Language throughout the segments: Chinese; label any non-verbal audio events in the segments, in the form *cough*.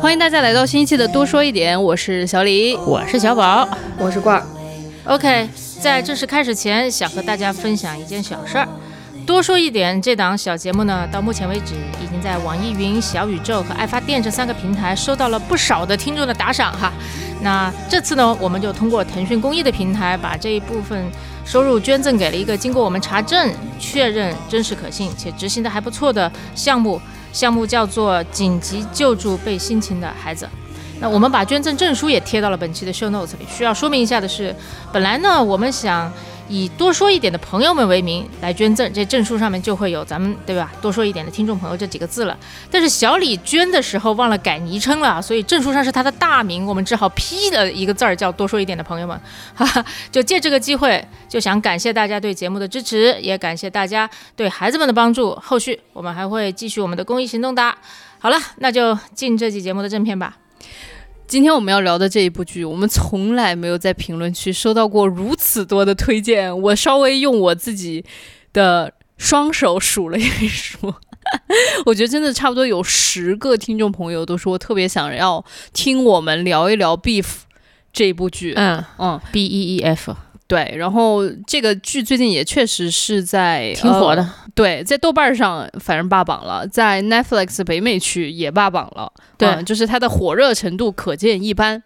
欢迎大家来到新一期的多说一点，我是小李，我是小宝，我是罐儿。OK，在正式开始前，想和大家分享一件小事儿。多说一点，这档小节目呢，到目前为止已经在网易云、小宇宙和爱发电这三个平台收到了不少的听众的打赏哈。那这次呢，我们就通过腾讯公益的平台，把这一部分收入捐赠给了一个经过我们查证、确认真实可信且执行的还不错的项目，项目叫做紧急救助被性侵的孩子。那我们把捐赠证书也贴到了本期的 show notes 里。需要说明一下的是，本来呢，我们想。以多说一点的朋友们为名来捐赠，这证书上面就会有咱们对吧？多说一点的听众朋友这几个字了。但是小李捐的时候忘了改昵称了，所以证书上是他的大名，我们只好 P 了一个字儿叫多说一点的朋友们。*laughs* 哈哈，就借这个机会，就想感谢大家对节目的支持，也感谢大家对孩子们的帮助。后续我们还会继续我们的公益行动的。好了，那就进这期节目的正片吧。今天我们要聊的这一部剧，我们从来没有在评论区收到过如此多的推荐。我稍微用我自己的双手数了一数，*laughs* 我觉得真的差不多有十个听众朋友都说特别想要听我们聊一聊《Beef》这一部剧。嗯嗯，B E E F。对，然后这个剧最近也确实是在挺火的。对，在豆瓣上反正霸榜了，在 Netflix 北美区也霸榜了。对，就是它的火热程度可见一斑。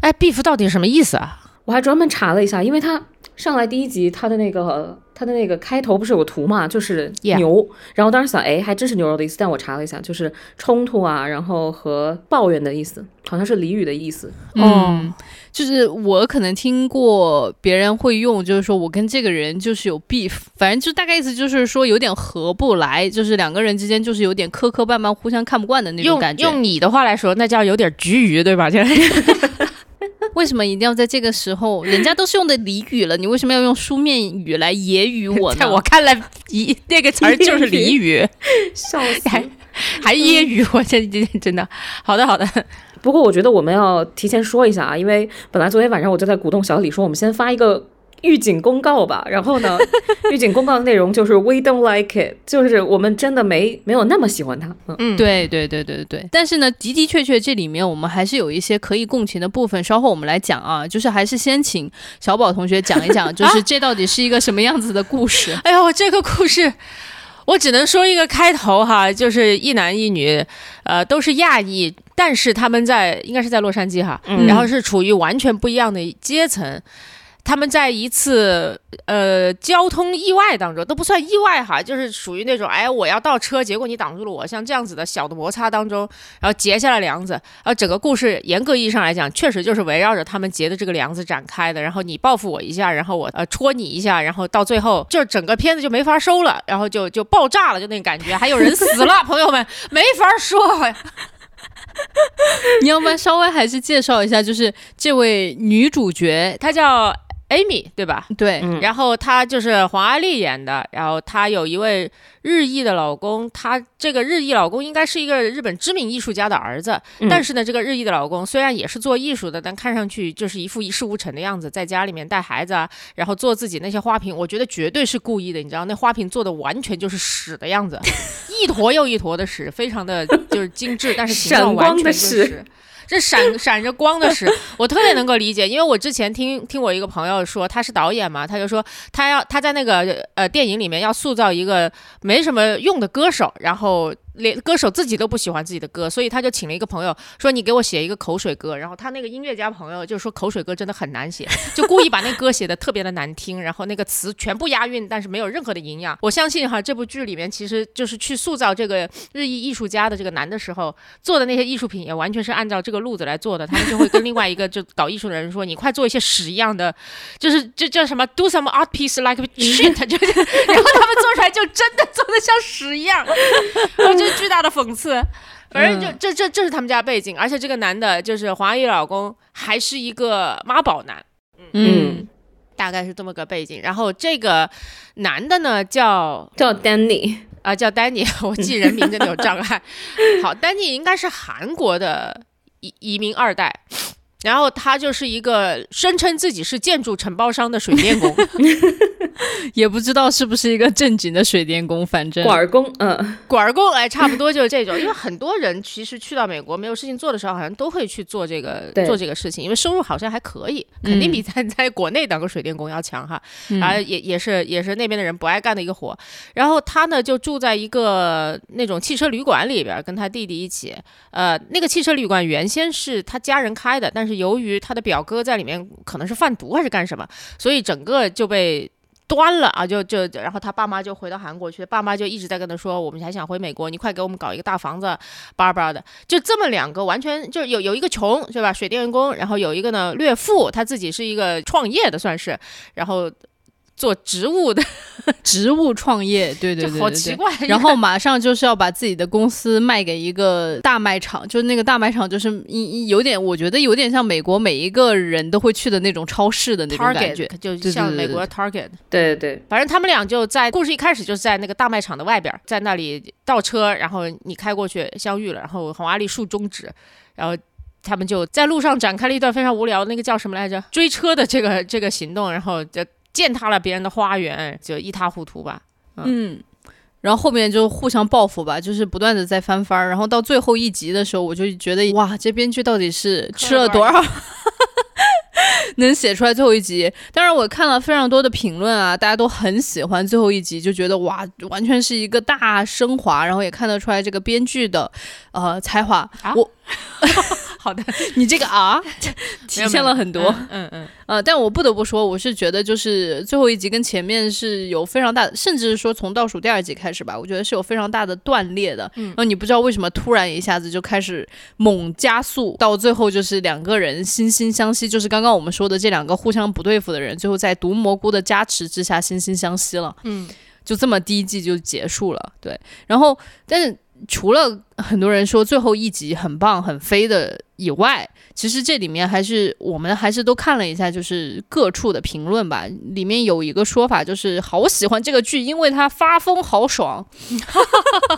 哎，beef 到底什么意思啊？我还专门查了一下，因为它上来第一集它的那个。它的那个开头不是有个图嘛，就是牛，然后当时想，哎，还真是牛肉的意思。但我查了一下，就是冲突啊，然后和抱怨的意思，好像是俚语的意思。嗯，就是我可能听过别人会用，就是说我跟这个人就是有 beef，反正就大概意思就是说有点合不来，就是两个人之间就是有点磕磕绊绊，互相看不惯的那种感觉。用你的话来说，那叫有点局鱼，对吧？*laughs* 为什么一定要在这个时候？人家都是用的俚语了，你为什么要用书面语来揶揄我呢？在我看来，一那个词儿就是俚语，*laughs* 笑死，还还揶揄我，这这真的。好的好的，不过我觉得我们要提前说一下啊，因为本来昨天晚上我就在鼓动小李说，我们先发一个。预警公告吧，然后呢？*laughs* 预警公告的内容就是 We don't like it，就是我们真的没没有那么喜欢他。嗯，对对对对对。但是呢，的的确确这里面我们还是有一些可以共情的部分，稍后我们来讲啊。就是还是先请小宝同学讲一讲，就是这到底是一个什么样子的故事？*laughs* 哎呀，我这个故事，我只能说一个开头哈，就是一男一女，呃，都是亚裔，但是他们在应该是在洛杉矶哈，然后是处于完全不一样的阶层。他们在一次呃交通意外当中都不算意外哈，就是属于那种哎我要倒车，结果你挡住了我，像这样子的小的摩擦当中，然后结下了梁子。而整个故事严格意义上来讲，确实就是围绕着他们结的这个梁子展开的。然后你报复我一下，然后我呃戳你一下，然后到最后就是整个片子就没法收了，然后就就爆炸了，就那感觉，还有人死了，*laughs* 朋友们没法说。*laughs* 你要不然稍微还是介绍一下，就是这位女主角，她叫。Amy 对吧？对，然后她就是黄阿丽演的，然后她有一位日裔的老公，她这个日裔老公应该是一个日本知名艺术家的儿子，但是呢，这个日裔的老公虽然也是做艺术的，但看上去就是一副一事无成的样子，在家里面带孩子啊，然后做自己那些花瓶，我觉得绝对是故意的，你知道那花瓶做的完全就是屎的样子，一坨又一坨的屎，非常的就是精致，但是形状完全就是。这闪 *laughs* 闪着光的屎，我特别能够理解，因为我之前听听我一个朋友说，他是导演嘛，他就说他要他在那个呃电影里面要塑造一个没什么用的歌手，然后。连歌手自己都不喜欢自己的歌，所以他就请了一个朋友说：“你给我写一个口水歌。”然后他那个音乐家朋友就说：“口水歌真的很难写，就故意把那歌写的特别的难听，然后那个词全部押韵，但是没有任何的营养。”我相信哈，这部剧里面其实就是去塑造这个日裔艺术家的这个男的时候做的那些艺术品，也完全是按照这个路子来做的。他们就会跟另外一个就搞艺术的人说：“你快做一些屎一样的，就是这叫什么？Do some art piece like shit。*laughs* ”就然后他们做出来就真的做的像屎一样。*laughs* 是巨大的讽刺，*laughs* 反正就这这这是他们家背景，而且这个男的就是黄阿姨老公，还是一个妈宝男，嗯，大概是这么个背景。然后这个男的呢叫叫 Danny 啊，叫 Danny，我记人名真的有障碍。*laughs* 好，Danny 应该是韩国的移移民二代。然后他就是一个声称自己是建筑承包商的水电工，*laughs* 也不知道是不是一个正经的水电工，反正管工，嗯，管工，哎，差不多就是这种。因为很多人其实去到美国没有事情做的时候，好像都会去做这个做这个事情，因为收入好像还可以，肯定比在在国内当个水电工要强哈。啊，也也是也是那边的人不爱干的一个活。然后他呢就住在一个那种汽车旅馆里边，跟他弟弟一起。呃，那个汽车旅馆原先是他家人开的，但是由于他的表哥在里面可能是贩毒还是干什么，所以整个就被端了啊！就就然后他爸妈就回到韩国去，爸妈就一直在跟他说，我们还想回美国，你快给我们搞一个大房子，巴巴的。就这么两个完全就是有有一个穷是吧，水电工，然后有一个呢略富，他自己是一个创业的算是，然后。做植物的 *laughs* 植物创业，对对对，好奇怪。然后马上就是要把自己的公司卖给一个大卖场，就是那个大卖场，就是一有点，我觉得有点像美国每一个人都会去的那种超市的那种感觉，就像美国 Target。对对对，反正他们俩就在故事一开始就是在那个大卖场的外边，在那里倒车，然后你开过去相遇了，然后红阿丽竖中指，然后他们就在路上展开了一段非常无聊那个叫什么来着追车的这个这个行动，然后就。践踏了别人的花园，就一塌糊涂吧。嗯，然后后面就互相报复吧，就是不断的在翻番儿。然后到最后一集的时候，我就觉得哇，这编剧到底是吃了多少，能写出来最后一集？当然，我看了非常多的评论啊，大家都很喜欢最后一集，就觉得哇，完全是一个大升华。然后也看得出来这个编剧的呃才华。我。*laughs* *laughs* 好的，*laughs* 你这个啊，体现了很多，嗯嗯，呃，但我不得不说，我是觉得就是最后一集跟前面是有非常大，甚至是说从倒数第二集开始吧，我觉得是有非常大的断裂的。然后你不知道为什么突然一下子就开始猛加速，到最后就是两个人惺惺相惜，就是刚刚我们说的这两个互相不对付的人，最后在毒蘑菇的加持之下惺惺相惜了。嗯，就这么第一季就结束了。对，然后但是。除了很多人说最后一集很棒很飞的以外，其实这里面还是我们还是都看了一下，就是各处的评论吧。里面有一个说法，就是好喜欢这个剧，因为它发疯好爽。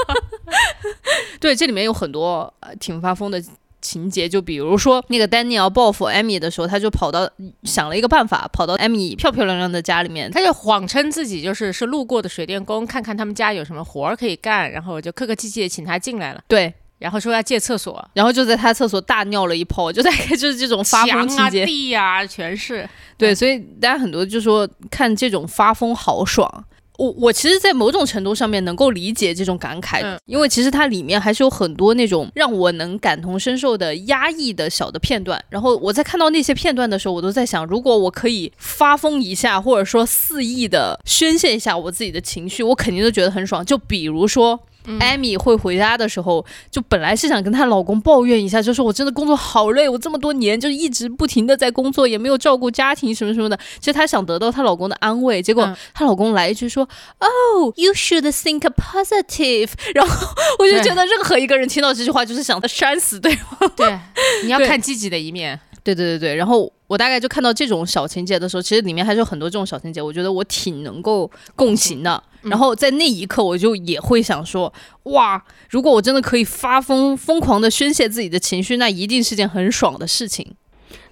*laughs* 对，这里面有很多呃挺发疯的。情节就比如说，那个丹尼尔报复艾米的时候，他就跑到想了一个办法，跑到艾米漂漂亮亮的家里面，他就谎称自己就是是路过的水电工，看看他们家有什么活儿可以干，然后就客客气气的请他进来了。对，然后说要借厕所，然后就在他厕所大尿了一泡，就大概 *laughs* 就是这种发疯情节，地呀全是。对，所以大家很多就说看这种发疯好爽。我我其实，在某种程度上面能够理解这种感慨，因为其实它里面还是有很多那种让我能感同身受的压抑的小的片段。然后我在看到那些片段的时候，我都在想，如果我可以发疯一下，或者说肆意的宣泄一下我自己的情绪，我肯定都觉得很爽。就比如说。艾米会回家的时候，就本来是想跟她老公抱怨一下，就说我真的工作好累，我这么多年就一直不停的在工作，也没有照顾家庭什么什么的。其实她想得到她老公的安慰，结果她老公来一句说：“Oh, you should think positive。*laughs* ”然后我就觉得任何一个人听到这句话，就是想扇死对方。对，你要看积极的一面。对对对对，然后我大概就看到这种小情节的时候，其实里面还是有很多这种小情节，我觉得我挺能够共情的。然后在那一刻，我就也会想说，哇，如果我真的可以发疯、疯狂的宣泄自己的情绪，那一定是件很爽的事情。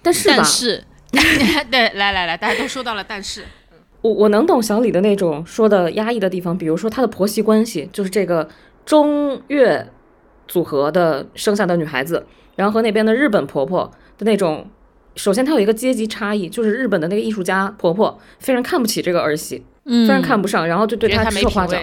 但是，但是，*laughs* 对，来来来，大家都说到了，但是，我我能懂小李的那种说的压抑的地方，比如说他的婆媳关系，就是这个中越组合的生下的女孩子，然后和那边的日本婆婆的那种，首先她有一个阶级差异，就是日本的那个艺术家婆婆非常看不起这个儿媳。非常看不上，然后就对她指手画脚，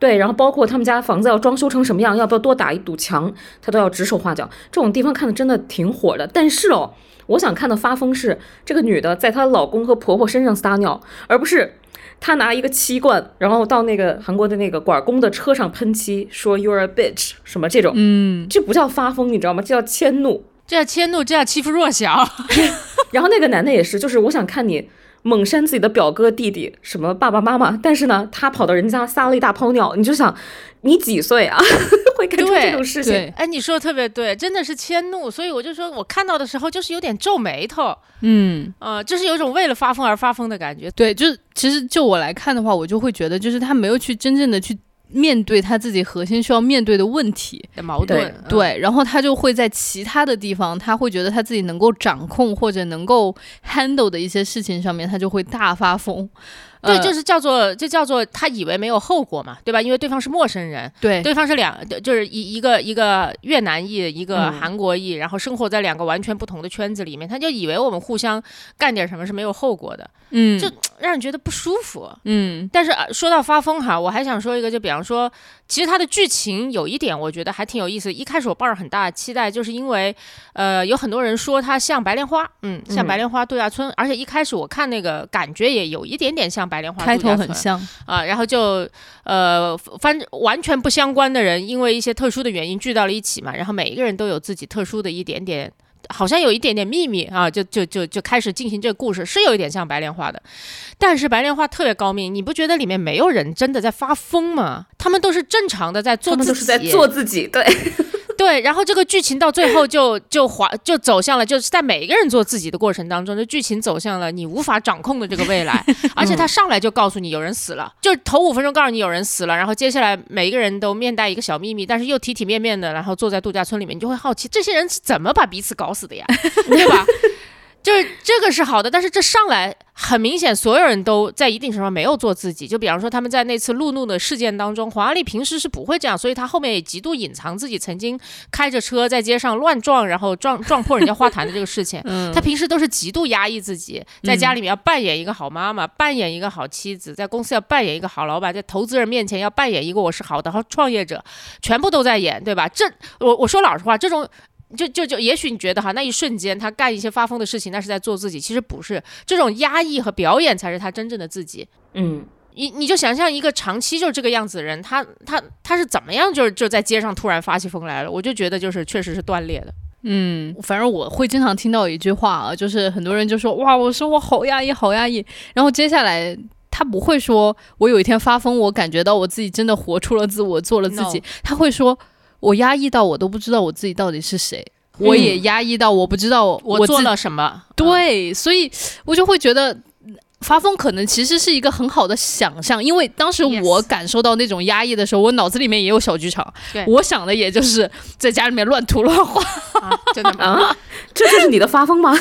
对，然后包括他们家房子要装修成什么样，要不要多打一堵墙，她都要指手画脚。这种地方看的真的挺火的。但是哦，我想看的发疯是这个女的在她老公和婆婆身上撒尿，而不是她拿一个漆罐，然后到那个韩国的那个管工的车上喷漆，说 You're a bitch 什么这种，嗯，这不叫发疯，你知道吗？这叫迁怒，这叫迁怒，这叫欺负弱小。*laughs* 然后那个男的也是，就是我想看你。猛扇自己的表哥弟弟，什么爸爸妈妈，但是呢，他跑到人家撒了一大泡尿，你就想，你几岁啊？*laughs* 会干出这种事情？哎，你说的特别对，真的是迁怒，所以我就说我看到的时候就是有点皱眉头，嗯，呃，就是有种为了发疯而发疯的感觉。对，就是其实就我来看的话，我就会觉得，就是他没有去真正的去面对他自己核心需要面对的问题的矛盾，对，然后他就会在其他的地方，他会觉得他自己能够掌控或者能够 handle 的一些事情上面，他就会大发疯。对，就是叫做，就叫做他以为没有后果嘛，对吧？因为对方是陌生人，对，对方是两，就是一一个一个越南裔，一个韩国裔，然后生活在两个完全不同的圈子里面，他就以为我们互相干点什么是没有后果的，嗯，就 *tsk* 让人觉得不舒服，嗯。但是说到发疯哈，我还想说一个，就比方说，其实它的剧情有一点我觉得还挺有意思。一开始我抱着很大的期待，就是因为呃有很多人说它像白莲花，嗯，像白莲花度假村，而且一开始我看那个感觉也有一点点像。白莲花开头很像啊，然后就呃，反正完全不相关的人，因为一些特殊的原因聚到了一起嘛，然后每一个人都有自己特殊的一点点，好像有一点点秘密啊，就就就就开始进行这个故事，是有一点像白莲花的，但是白莲花特别高明，你不觉得里面没有人真的在发疯吗？他们都是正常的在做自己，都是在做自己，对。*laughs* 对，然后这个剧情到最后就就滑就走向了，就是在每一个人做自己的过程当中，这剧情走向了你无法掌控的这个未来，*laughs* 而且他上来就告诉你有人死了，就头五分钟告诉你有人死了，然后接下来每一个人都面带一个小秘密，但是又体体面面的，然后坐在度假村里面，你就会好奇这些人是怎么把彼此搞死的呀，*laughs* 对吧？就是这个是好的，但是这上来很明显，所有人都在一定程度上没有做自己。就比方说，他们在那次路怒的事件当中，黄阿丽平时是不会这样，所以他后面也极度隐藏自己曾经开着车在街上乱撞，然后撞撞破人家花坛的这个事情。*laughs* 他平时都是极度压抑自己，在家里面要扮演一个好妈妈，扮演一个好妻子，在公司要扮演一个好老板，在投资人面前要扮演一个我是好的好创业者，全部都在演，对吧？这我我说老实话，这种。就就就，也许你觉得哈，那一瞬间他干一些发疯的事情，那是在做自己。其实不是，这种压抑和表演才是他真正的自己。嗯，你你就想象一个长期就是这个样子的人，他他他是怎么样，就是就在街上突然发起疯来了。我就觉得就是确实是断裂的。嗯，反正我会经常听到一句话啊，就是很多人就说哇，我生活好压抑，好压抑。然后接下来他不会说我有一天发疯，我感觉到我自己真的活出了自我，做了自己。他会说。我压抑到我都不知道我自己到底是谁，我也压抑到我不知道我做了什么。对，所以我就会觉得。发疯可能其实是一个很好的想象，因为当时我感受到那种压抑的时候，我脑子里面也有小剧场。我想的也就是在家里面乱涂乱画，真的吗？这就是你的发疯吗？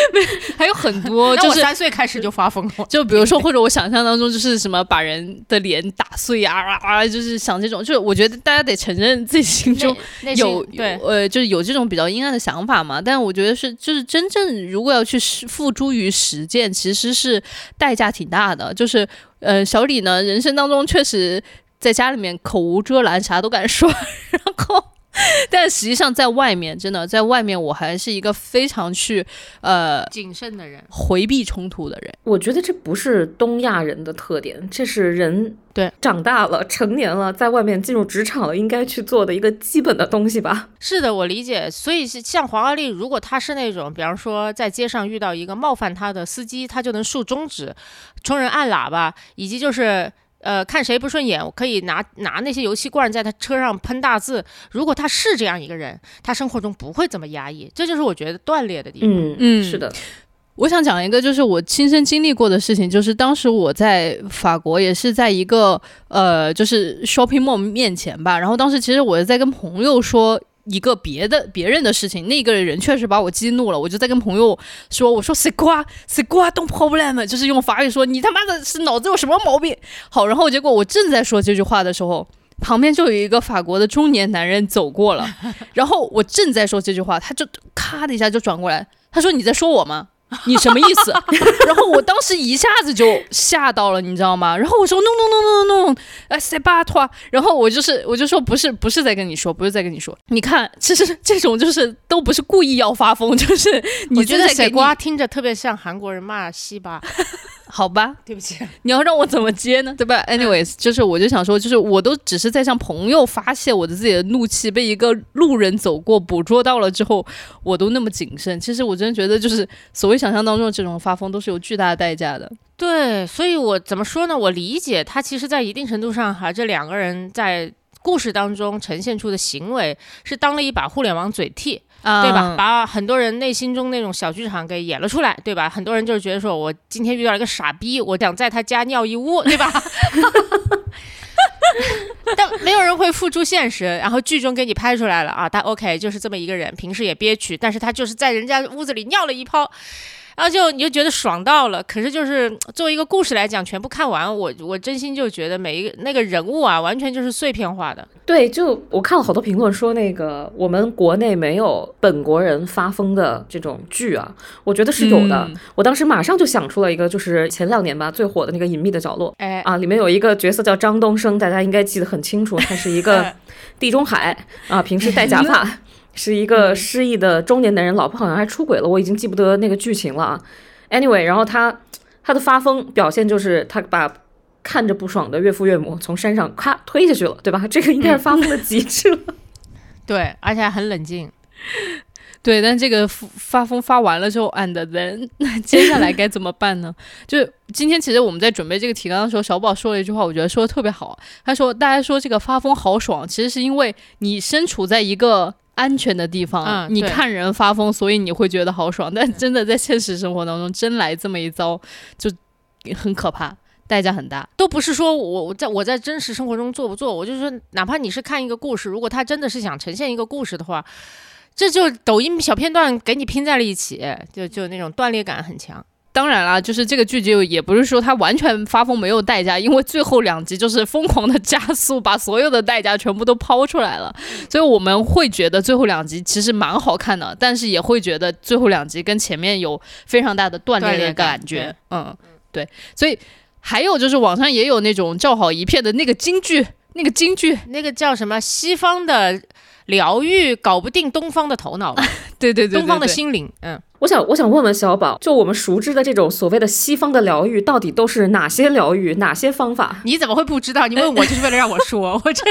*laughs* 还有很多，就是三岁开始就发疯了。就比如说，或者我想象当中就是什么把人的脸打碎啊啊啊，就是想这种。就是我觉得大家得承认自己心中 *laughs* 有对呃，就是有这种比较阴暗的想法嘛。但我觉得是，就是真正如果要去付诸于实践，其实是。代价挺大的，就是，呃，小李呢，人生当中确实在家里面口无遮拦，啥都敢说，*laughs* 然后。*laughs* 但实际上，在外面，真的在外面，我还是一个非常去呃谨慎的人，回避冲突的人。我觉得这不是东亚人的特点，这是人对长大了、成年了，在外面进入职场了，应该去做的一个基本的东西吧。是的，我理解。所以是像黄阿丽，如果她是那种，比方说在街上遇到一个冒犯她的司机，她就能竖中指、冲人按喇叭，以及就是。呃，看谁不顺眼，我可以拿拿那些油漆罐在他车上喷大字。如果他是这样一个人，他生活中不会这么压抑。这就是我觉得断裂的地方。嗯嗯，是的。我想讲一个，就是我亲身经历过的事情，就是当时我在法国，也是在一个呃，就是 shopping mall 面前吧。然后当时其实我在跟朋友说。一个别的别人的事情，那个人确实把我激怒了，我就在跟朋友说：“我说谁瓜谁瓜，don't problem，就是用法语说你他妈的是脑子有什么毛病。”好，然后结果我正在说这句话的时候，旁边就有一个法国的中年男人走过了，*laughs* 然后我正在说这句话，他就咔的一下就转过来，他说：“你在说我吗？”你什么意思？*laughs* 然后我当时一下子就吓到了，你知道吗？然后我说 no no no no no，哎塞巴托。然后我就是我就说不是不是在跟你说，不是在跟你说。你看，其实这种就是都不是故意要发疯，就是你觉得塞瓜听着特别像韩国人骂西巴。*laughs* 好吧，对不起，你要让我怎么接呢？对吧？Anyways，就是我就想说，就是我都只是在向朋友发泄我的自己的怒气，被一个路人走过捕捉到了之后，我都那么谨慎。其实我真的觉得，就是所谓想象当中这种发疯，都是有巨大的代价的。对，所以我怎么说呢？我理解他，其实，在一定程度上，哈，这两个人在故事当中呈现出的行为，是当了一把互联网嘴替。对吧？把很多人内心中那种小剧场给演了出来，对吧？很多人就是觉得说，我今天遇到一个傻逼，我想在他家尿一屋，对吧？*laughs* *laughs* 但没有人会付诸现实。然后剧中给你拍出来了啊，他 OK 就是这么一个人，平时也憋屈，但是他就是在人家屋子里尿了一泡。然后就你就觉得爽到了，可是就是 *tsk* 作为一个故事来讲，全部看完，我我真心就觉得每一个那个人物啊，完全就是碎片化的。对，就我看了好多评论说那个我们国内没有本国人发疯的这种剧啊，我觉得是有的。我当时马上就想出了一个，就是前两年吧最火的那个《隐秘的角落》，哎啊，里面有一个角色叫张东升，大家应该记得很清楚，他是一个 *laughs* 地中海啊，平时戴假发。*laughs* *laughs* 是一个失忆的中年男人，老婆好像还出轨了，我已经记不得那个剧情了啊。Anyway，然后他他的发疯表现就是他把看着不爽的岳父岳母从山上咔推下去了，对吧？这个应该是发疯的极致了。*laughs* 对，而且还很冷静。对，但这个发疯发完了之后，and then 那接下来该怎么办呢？*laughs* 就今天其实我们在准备这个提纲的时候，小宝说了一句话，我觉得说的特别好。他说：“大家说这个发疯好爽，其实是因为你身处在一个。”安全的地方，你看人发疯，所以你会觉得好爽。但真的在现实生活当中，真来这么一遭，就很可怕，代价很大。都不是说我我在我在真实生活中做不做，我就是说，哪怕你是看一个故事，如果他真的是想呈现一个故事的话，这就抖音小片段给你拼在了一起，就就那种断裂感很强。当然啦，就是这个剧就也不是说他完全发疯没有代价，因为最后两集就是疯狂的加速，把所有的代价全部都抛出来了，所以我们会觉得最后两集其实蛮好看的，但是也会觉得最后两集跟前面有非常大的断裂的感觉。嗯，对，所以还有就是网上也有那种叫好一片的那个京剧，那个京剧。那个叫什么？西方的。疗愈搞不定东方的头脑，对对对，东方的心灵。嗯，我想我想问问小宝，就我们熟知的这种所谓的西方的疗愈，到底都是哪些疗愈，哪些方法？你怎么会不知道？你问我就是为了让我说，我这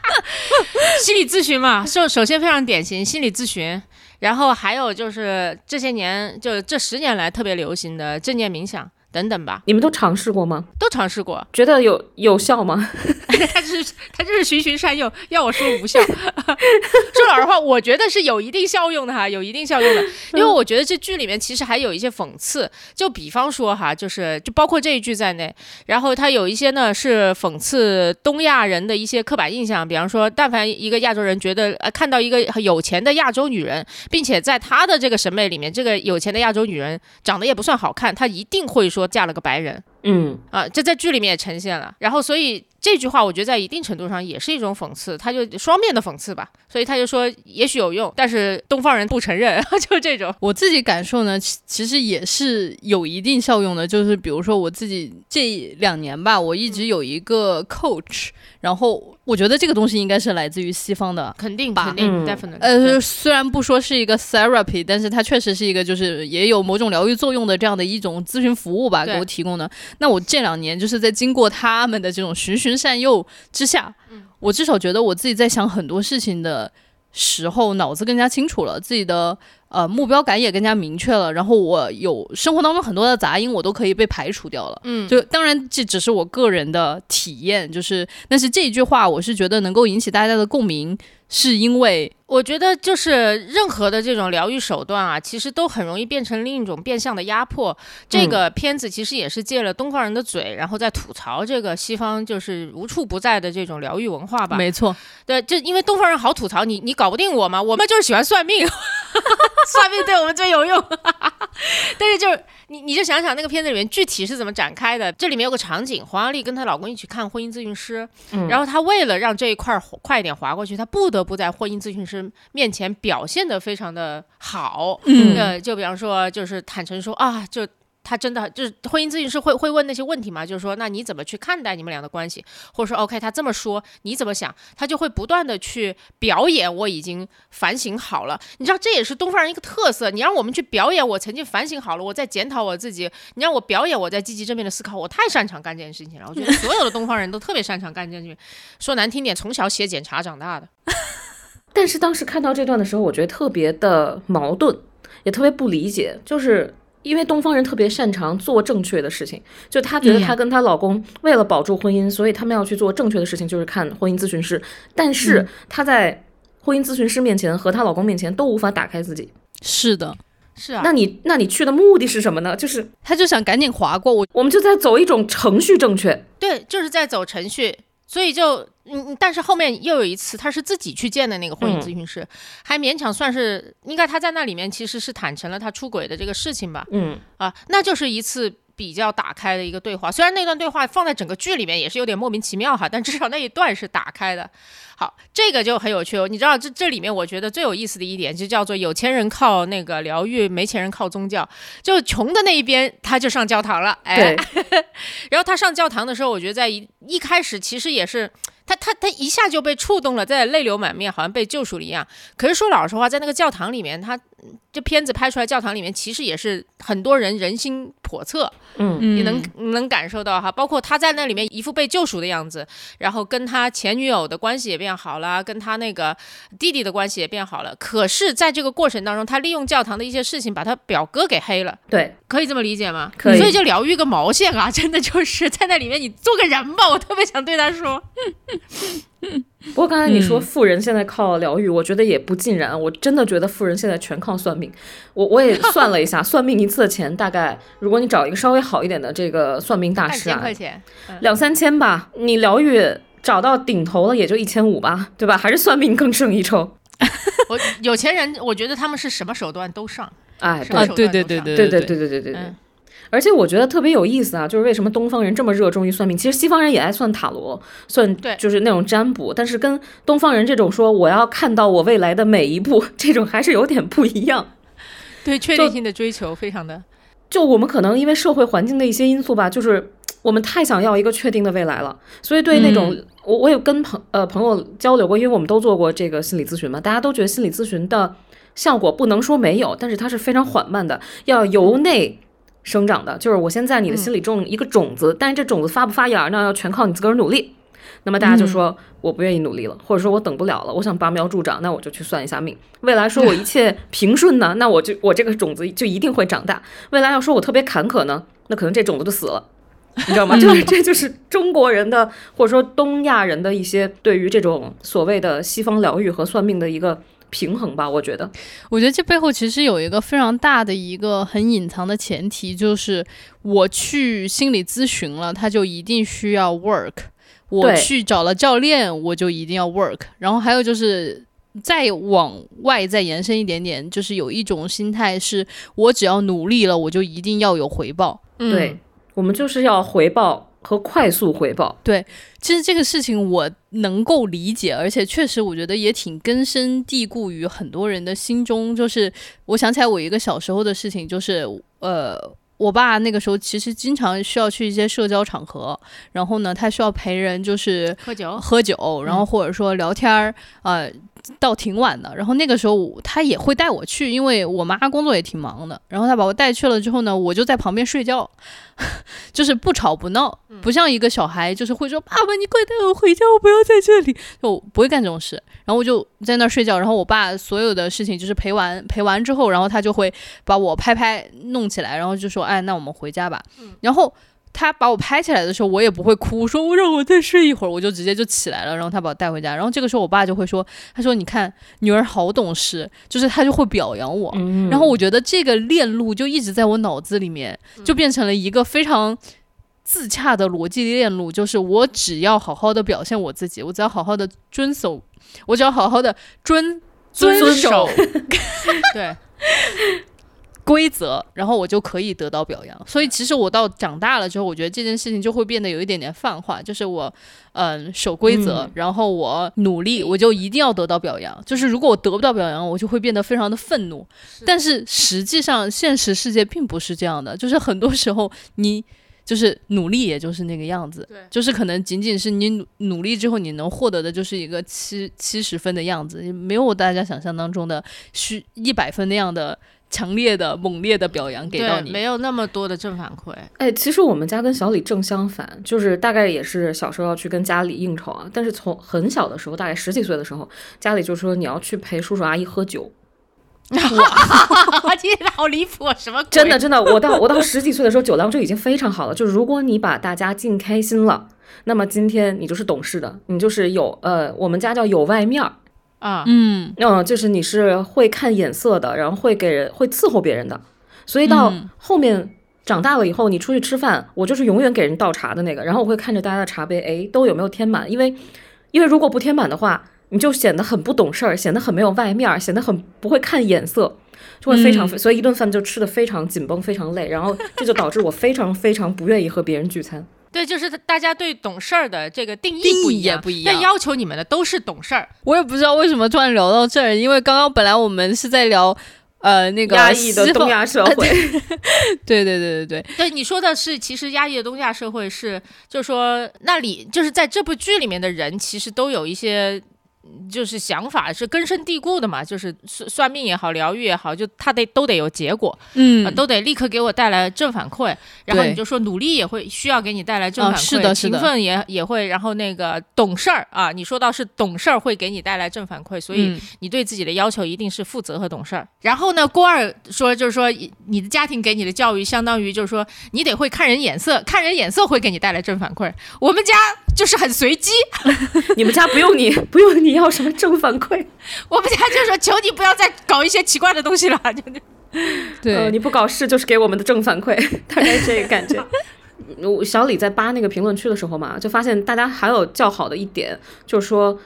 *laughs* 心理咨询嘛，首首先非常典型心理咨询，然后还有就是这些年就这十年来特别流行的正念冥想。等等吧，你们都尝试过吗？都尝试过，觉得有有效吗？*laughs* 他就是他就是循循善诱，要我说无效。*laughs* 说老实话，我觉得是有一定效用的哈，有一定效用的。因为我觉得这剧里面其实还有一些讽刺，就比方说哈，就是就包括这一句在内，然后他有一些呢是讽刺东亚人的一些刻板印象，比方说，但凡一个亚洲人觉得呃看到一个有钱的亚洲女人，并且在他的这个审美里面，这个有钱的亚洲女人长得也不算好看，他一定会说。嫁了个白人，嗯啊，这在剧里面也呈现了，然后所以。这句话我觉得在一定程度上也是一种讽刺，他就双面的讽刺吧，所以他就说也许有用，但是东方人不承认，*laughs* 就这种。我自己感受呢，其其实也是有一定效用的，就是比如说我自己这两年吧，我一直有一个 coach，然后我觉得这个东西应该是来自于西方的，肯定肯定 definitely。呃，虽然不说是一个 therapy，但是它确实是一个就是也有某种疗愈作用的这样的一种咨询服务吧，给我提供的。那我这两年就是在经过他们的这种循循。善诱之下，我至少觉得我自己在想很多事情的时候，脑子更加清楚了，自己的呃目标感也更加明确了。然后我有生活当中很多的杂音，我都可以被排除掉了。嗯，就当然这只是我个人的体验，就是但是这一句话，我是觉得能够引起大家的共鸣，是因为。我觉得就是任何的这种疗愈手段啊，其实都很容易变成另一种变相的压迫。这个片子其实也是借了东方人的嘴，然后在吐槽这个西方就是无处不在的这种疗愈文化吧。没错，对，就因为东方人好吐槽你，你搞不定我嘛，我们就是喜欢算命，*laughs* 算命对我们最有用。*laughs* 但是就是你，你就想想那个片子里面具体是怎么展开的。这里面有个场景，黄亚丽跟她老公一起看婚姻咨询师，然后她为了让这一块快一点划过去，她不得不在婚姻咨询师。面前表现的非常的好，嗯，呃，就比方说，就是坦诚说啊，就他真的就是婚姻咨询师会会问那些问题嘛，就是说，那你怎么去看待你们俩的关系？或者说，OK，他这么说，你怎么想？他就会不断的去表演，我已经反省好了。你知道，这也是东方人一个特色。你让我们去表演，我曾经反省好了，我在检讨我自己。你让我表演，我在积极正面的思考，我太擅长干这件事情了。我觉得 *laughs* 所有的东方人都特别擅长干这件事情。说难听点，从小写检查长大的。*laughs* 但是当时看到这段的时候，我觉得特别的矛盾，也特别不理解，就是因为东方人特别擅长做正确的事情，就她觉得她跟她老公为了保住婚姻，所以他们要去做正确的事情，就是看婚姻咨询师。但是她在婚姻咨询师面前和她老公面前都无法打开自己。是的，是啊。那你那你去的目的是什么呢？就是她就想赶紧划过我，我们就在走一种程序正确。对，就是在走程序。所以就嗯，但是后面又有一次，他是自己去见的那个婚姻咨询师，还勉强算是应该他在那里面其实是坦诚了他出轨的这个事情吧。嗯啊，那就是一次。比较打开的一个对话，虽然那段对话放在整个剧里面也是有点莫名其妙哈，但至少那一段是打开的。好，这个就很有趣哦。你知道这这里面我觉得最有意思的一点就叫做有钱人靠那个疗愈，没钱人靠宗教。就穷的那一边他就上教堂了，哎，*laughs* 然后他上教堂的时候，我觉得在一一开始其实也是。他他他一下就被触动了，在泪流满面，好像被救赎了一样。可是说老实话，在那个教堂里面，他这片子拍出来，教堂里面其实也是很多人人心叵测，嗯，你能能感受到哈。包括他在那里面一副被救赎的样子，然后跟他前女友的关系也变好了，跟他那个弟弟的关系也变好了。可是，在这个过程当中，他利用教堂的一些事情，把他表哥给黑了。对，可以这么理解吗？可以。所以就疗愈个毛线啊！真的就是在那里面，你做个人吧，我特别想对他说。*laughs* 不过刚才你说富人现在靠疗愈，我觉得也不尽然。我真的觉得富人现在全靠算命。我我也算了一下，*laughs* 算命一次的钱大概，如果你找一个稍微好一点的这个算命大师啊，块钱，两三千吧。你疗愈找到顶头了，也就一千五吧，对吧？还是算命更胜一筹。*laughs* 我有钱人，我觉得他们是什么手段都上。哎，啊，对对对对对对对对对对对。而且我觉得特别有意思啊，就是为什么东方人这么热衷于算命？其实西方人也爱算塔罗，算就是那种占卜，但是跟东方人这种说我要看到我未来的每一步，这种还是有点不一样。*laughs* 对确定性的追求非常的，就我们可能因为社会环境的一些因素吧，就是我们太想要一个确定的未来了，所以对那种我我有跟朋呃朋友交流过，因为我们都做过这个心理咨询嘛，大家都觉得心理咨询的效果不能说没有，但是它是非常缓慢的，要由内。生长的，就是我先在你的心里种一个种子，但是这种子发不发芽呢，要全靠你自个儿努力。那么大家就说我不愿意努力了，或者说我等不了了，我想拔苗助长，那我就去算一下命。未来说我一切平顺呢，*laughs* 那我就我这个种子就一定会长大。未来要说我特别坎坷呢，那可能这种子就死了，你知道吗？*laughs* 就是这就是中国人的或者说东亚人的一些对于这种所谓的西方疗愈和算命的一个。平衡吧，我觉得。我觉得这背后其实有一个非常大的一个很隐藏的前提，就是我去心理咨询了，他就一定需要 work；我去找了教练，我就一定要 work。然后还有就是再往外再延伸一点点，就是有一种心态是，我只要努力了，我就一定要有回报。对，我们就是要回报。和快速回报，对，其实这个事情我能够理解，而且确实我觉得也挺根深蒂固于很多人的心中。就是我想起来我一个小时候的事情，就是呃，我爸那个时候其实经常需要去一些社交场合，然后呢，他需要陪人就是喝酒喝酒，然后或者说聊天儿啊。到挺晚的，然后那个时候他也会带我去，因为我妈工作也挺忙的。然后他把我带去了之后呢，我就在旁边睡觉，*laughs* 就是不吵不闹，不像一个小孩，就是会说爸爸你快带我回家，我不要在这里，就不会干这种事。然后我就在那儿睡觉，然后我爸所有的事情就是陪完陪完之后，然后他就会把我拍拍弄起来，然后就说哎，那我们回家吧。然后。他把我拍起来的时候，我也不会哭，说我让我再睡一会儿，我就直接就起来了。然后他把我带回家，然后这个时候我爸就会说：“他说你看女儿好懂事，就是他就会表扬我。”然后我觉得这个链路就一直在我脑子里面，就变成了一个非常自洽的逻辑链路，就是我只要好好的表现我自己，我只要好好的遵守，我只要好好的遵遵守，*laughs* 对。规则，然后我就可以得到表扬。所以其实我到长大了之后，我觉得这件事情就会变得有一点点泛化，就是我，嗯，守规则，然后我努力，我就一定要得到表扬。就是如果我得不到表扬，我就会变得非常的愤怒。但是实际上，现实世界并不是这样的。就是很多时候，你就是努力，也就是那个样子。对，就是可能仅仅是你努努力之后，你能获得的就是一个七七十分的样子，没有大家想象当中的需一百分那样的。强烈的、猛烈的表扬给到你，没有那么多的正反馈。哎，其实我们家跟小李正相反，就是大概也是小时候要去跟家里应酬啊。但是从很小的时候，大概十几岁的时候，家里就说你要去陪叔叔阿姨喝酒。*laughs* 哇，天哪，好离谱！什么？真的真的，我到我到十几岁的时候，酒量就已经非常好了。就是如果你把大家尽开心了，那么今天你就是懂事的，你就是有呃，我们家叫有外面儿。啊，嗯，嗯，就是你是会看眼色的，然后会给人会伺候别人的，所以到后面长大了以后，你出去吃饭，我就是永远给人倒茶的那个，然后我会看着大家的茶杯，哎，都有没有添满，因为，因为如果不添满的话，你就显得很不懂事儿，显得很没有外面，显得很不会看眼色，就会非常，所以一顿饭就吃的非常紧绷，非常累，然后这就导致我非常非常不愿意和别人聚餐。对，就是大家对懂事儿的这个定义不一样，不一样。但要求你们的都是懂事儿。我也不知道为什么突然聊到这儿，因为刚刚本来我们是在聊。呃，那个压抑的东亚社会，*laughs* 对对对对对对，你说的是，其实压抑的东亚社会是，就是说那里就是在这部剧里面的人，其实都有一些。就是想法是根深蒂固的嘛，就是算算命也好，疗愈也好，就他得都得有结果，嗯，都得立刻给我带来正反馈。然后你就说努力也会需要给你带来正反馈，是的，勤奋也也会。然后那个懂事儿啊，你说到是懂事儿会给你带来正反馈，所以你对自己的要求一定是负责和懂事儿。然后呢，郭二说就是说你的家庭给你的教育相当于就是说你得会看人眼色，看人眼色会给你带来正反馈。我们家就是很随机，*laughs* 你们家不用你不用你。你要什么正反馈？我们家就说求你不要再搞一些奇怪的东西了，*laughs* 就对，你不搞事就是给我们的正反馈，*laughs* 大概这个感觉。*laughs* 我小李在扒那个评论区的时候嘛，就发现大家还有较好的一点，就是说，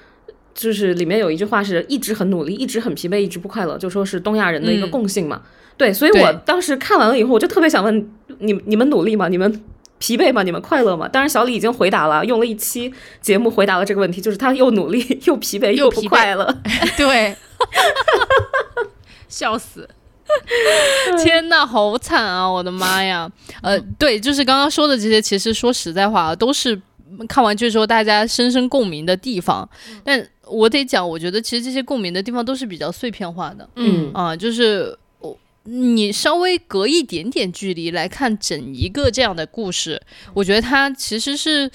就是里面有一句话是一直很努力，一直很疲惫，一直不快乐，就说是东亚人的一个共性嘛。对，所以我当时看完了以后，我就特别想问你：你们努力吗？你们？疲惫吗？你们快乐吗？当然，小李已经回答了，用了一期节目回答了这个问题，*laughs* 就是他又努力 *laughs* 又疲惫又不快乐。*laughs* 对，笑死！天呐，好惨啊！我的妈呀！呃，对，就是刚刚说的这些，其实说实在话，都是看完剧之后大家深深共鸣的地方。但我得讲，我觉得其实这些共鸣的地方都是比较碎片化的。嗯啊，就是。你稍微隔一点点距离来看整一个这样的故事，我觉得它其实是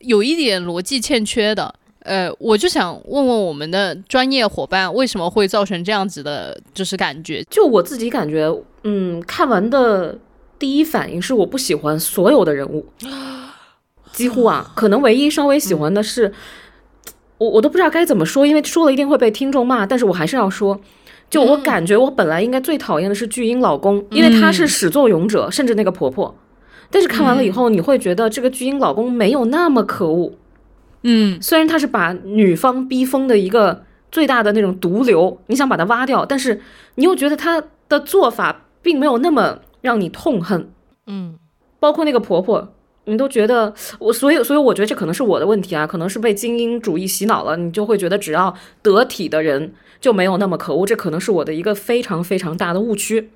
有一点逻辑欠缺的。呃，我就想问问我们的专业伙伴，为什么会造成这样子的，就是感觉？就我自己感觉，嗯，看完的第一反应是我不喜欢所有的人物，*gasps* 几乎啊，可能唯一稍微喜欢的是，我我都不知道该怎么说，因为说了一定会被听众骂，但是我还是要说。就我感觉，我本来应该最讨厌的是巨婴老公，因为他是始作俑者，甚至那个婆婆。但是看完了以后，你会觉得这个巨婴老公没有那么可恶。嗯，虽然他是把女方逼疯的一个最大的那种毒瘤，你想把他挖掉，但是你又觉得他的做法并没有那么让你痛恨。嗯，包括那个婆婆。你都觉得我，所以所以我觉得这可能是我的问题啊，可能是被精英主义洗脑了，你就会觉得只要得体的人就没有那么可恶，这可能是我的一个非常非常大的误区。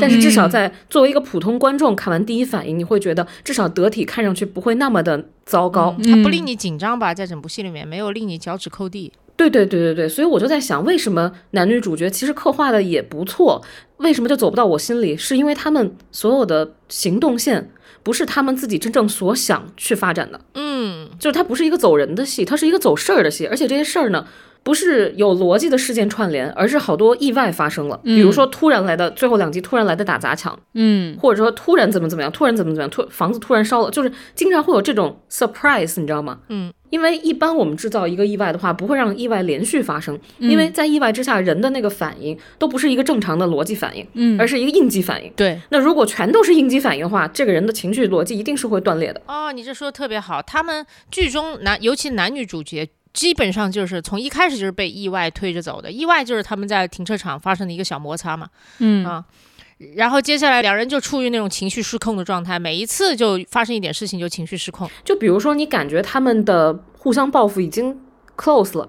但是至少在作为一个普通观众看完第一反应，你会觉得至少得体看上去不会那么的糟糕，它不令你紧张吧？在整部戏里面没有令你脚趾抠地。对对对对对，所以我就在想，为什么男女主角其实刻画的也不错，为什么就走不到我心里？是因为他们所有的行动线。不是他们自己真正所想去发展的，嗯，就是它不是一个走人的戏，它是一个走事儿的戏，而且这些事儿呢，不是有逻辑的事件串联，而是好多意外发生了，比如说突然来的最后两集突然来的打砸抢，嗯，或者说突然怎么怎么样，突然怎么怎么样，突房子突然烧了，就是经常会有这种 surprise，你知道吗？嗯。因为一般我们制造一个意外的话，不会让意外连续发生，因为在意外之下，人的那个反应都不是一个正常的逻辑反应，嗯，而是一个应激反应。对，那如果全都是应激反应的话，这个人的情绪逻辑一定是会断裂的。哦，你这说的特别好。他们剧中男，尤其男女主角，基本上就是从一开始就是被意外推着走的。意外就是他们在停车场发生的一个小摩擦嘛，嗯啊。然后接下来两人就处于那种情绪失控的状态，每一次就发生一点事情就情绪失控。就比如说你感觉他们的互相报复已经 close 了，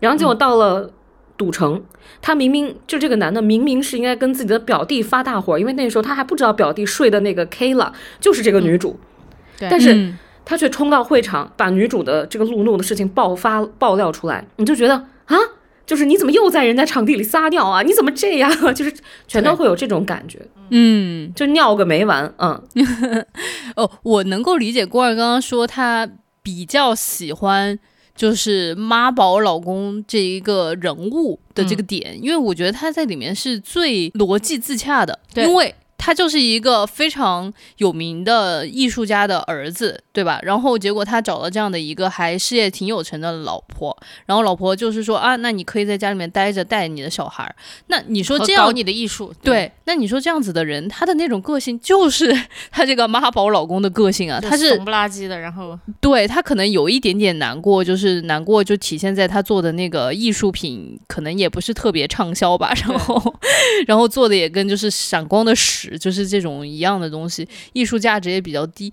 然后结果到了赌城，他明明就这个男的明明是应该跟自己的表弟发大火，因为那时候他还不知道表弟睡的那个 K 了就是这个女主，但是他却冲到会场把女主的这个路怒的事情爆发爆料出来，你就觉得啊。就是你怎么又在人家场地里撒尿啊？你怎么这样？*laughs* 就是全都会有这种感觉，嗯，就尿个没完，嗯。*laughs* 哦，我能够理解郭二刚刚说他比较喜欢就是妈宝老公这一个人物的这个点，因为我觉得他在里面是最逻辑自洽的，因为。他就是一个非常有名的艺术家的儿子，对吧？然后结果他找了这样的一个还事业挺有成的老婆，然后老婆就是说啊，那你可以在家里面待着带你的小孩儿。那你说这样你的艺术，对？那你说这样子的人，他的那种个性就是 *laughs* 他这个妈宝老公的个性啊，他是怂不拉几的，然后对他可能有一点点难过，就是难过就体现在他做的那个艺术品可能也不是特别畅销吧，然后 *laughs* 然后做的也跟就是闪光的屎。就是这种一样的东西，艺术价值也比较低，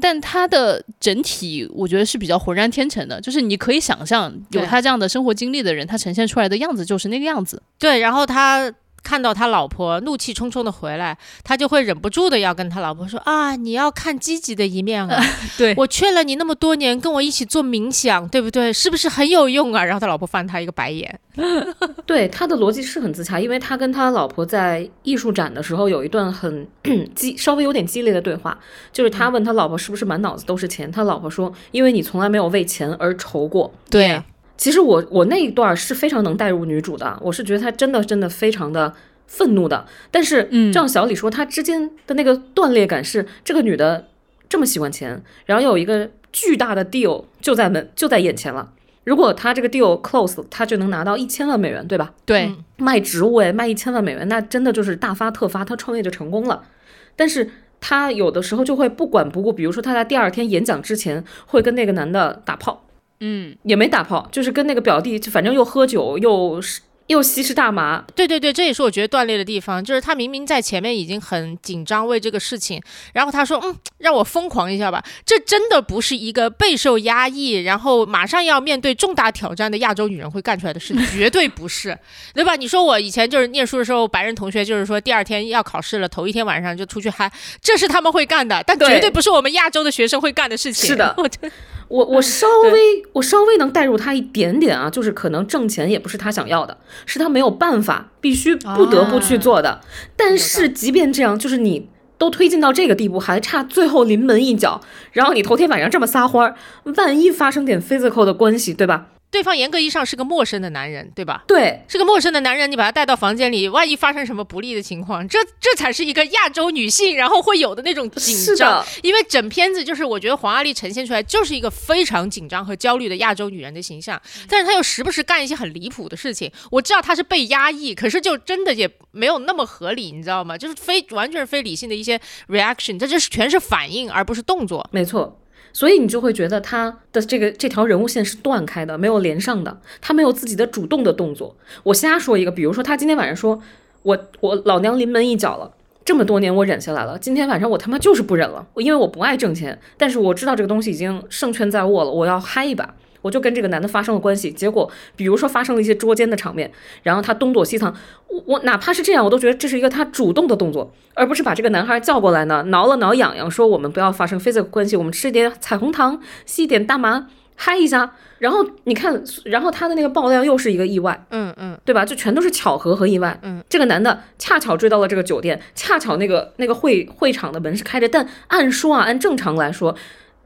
但它的整体我觉得是比较浑然天成的。就是你可以想象，有他这样的生活经历的人，他呈现出来的样子就是那个样子。对，然后他。看到他老婆怒气冲冲的回来，他就会忍不住的要跟他老婆说啊，你要看积极的一面啊。*laughs* 对我劝了你那么多年，跟我一起做冥想，对不对？是不是很有用啊？然后他老婆翻他一个白眼。*laughs* 对他的逻辑是很自洽，因为他跟他老婆在艺术展的时候有一段很 *clears throat* 激、稍微有点激烈的对话，就是他问他老婆是不是满脑子都是钱，他老婆说，因为你从来没有为钱而愁过。对。其实我我那一段是非常能带入女主的，我是觉得她真的真的非常的愤怒的。但是，嗯，像小李说，她之间的那个断裂感是这个女的这么喜欢钱，然后有一个巨大的 deal 就在门就在眼前了。如果他这个 deal close，他就能拿到一千万美元，对吧？对，卖植物哎，卖一千万美元，那真的就是大发特发，他创业就成功了。但是他有的时候就会不管不顾，比如说他在第二天演讲之前会跟那个男的打炮。嗯，也没打炮，就是跟那个表弟，就反正又喝酒又是。又吸食大麻，对对对，这也是我觉得断裂的地方，就是他明明在前面已经很紧张为这个事情，然后他说，嗯，让我疯狂一下吧，这真的不是一个备受压抑，然后马上要面对重大挑战的亚洲女人会干出来的事，绝对不是，对吧？你说我以前就是念书的时候，白人同学就是说第二天要考试了，头一天晚上就出去嗨，这是他们会干的，但绝对不是我们亚洲的学生会干的事情。是的，我我我稍微我稍微能带入他一点点啊，就是可能挣钱也不是他想要的。是他没有办法，必须不得不去做的。但是即便这样，就是你都推进到这个地步，还差最后临门一脚，然后你头天晚上这么撒欢儿，万一发生点 physical 的关系，对吧？对方严格意义上是个陌生的男人，对吧？对，是个陌生的男人，你把他带到房间里，万一发生什么不利的情况，这这才是一个亚洲女性然后会有的那种紧张。因为整片子就是我觉得黄阿丽呈现出来就是一个非常紧张和焦虑的亚洲女人的形象，但是她又时不时干一些很离谱的事情。我知道她是被压抑，可是就真的也没有那么合理，你知道吗？就是非完全是非理性的一些 reaction，这就是全是反应而不是动作。没错。所以你就会觉得他的这个这条人物线是断开的，没有连上的，他没有自己的主动的动作。我瞎说一个，比如说他今天晚上说，我我老娘临门一脚了，这么多年我忍下来了，今天晚上我他妈就是不忍了，因为我不爱挣钱，但是我知道这个东西已经胜券在握了，我要嗨一把。我就跟这个男的发生了关系，结果比如说发生了一些捉奸的场面，然后他东躲西藏，我我哪怕是这样，我都觉得这是一个他主动的动作，而不是把这个男孩叫过来呢，挠了挠痒痒，说我们不要发生 physical 关系，我们吃点彩虹糖，吸点大麻，嗨一下。然后你看，然后他的那个爆料又是一个意外，嗯嗯，对吧？就全都是巧合和意外。嗯，这个男的恰巧追到了这个酒店，恰巧那个那个会会场的门是开着，但按说啊，按正常来说。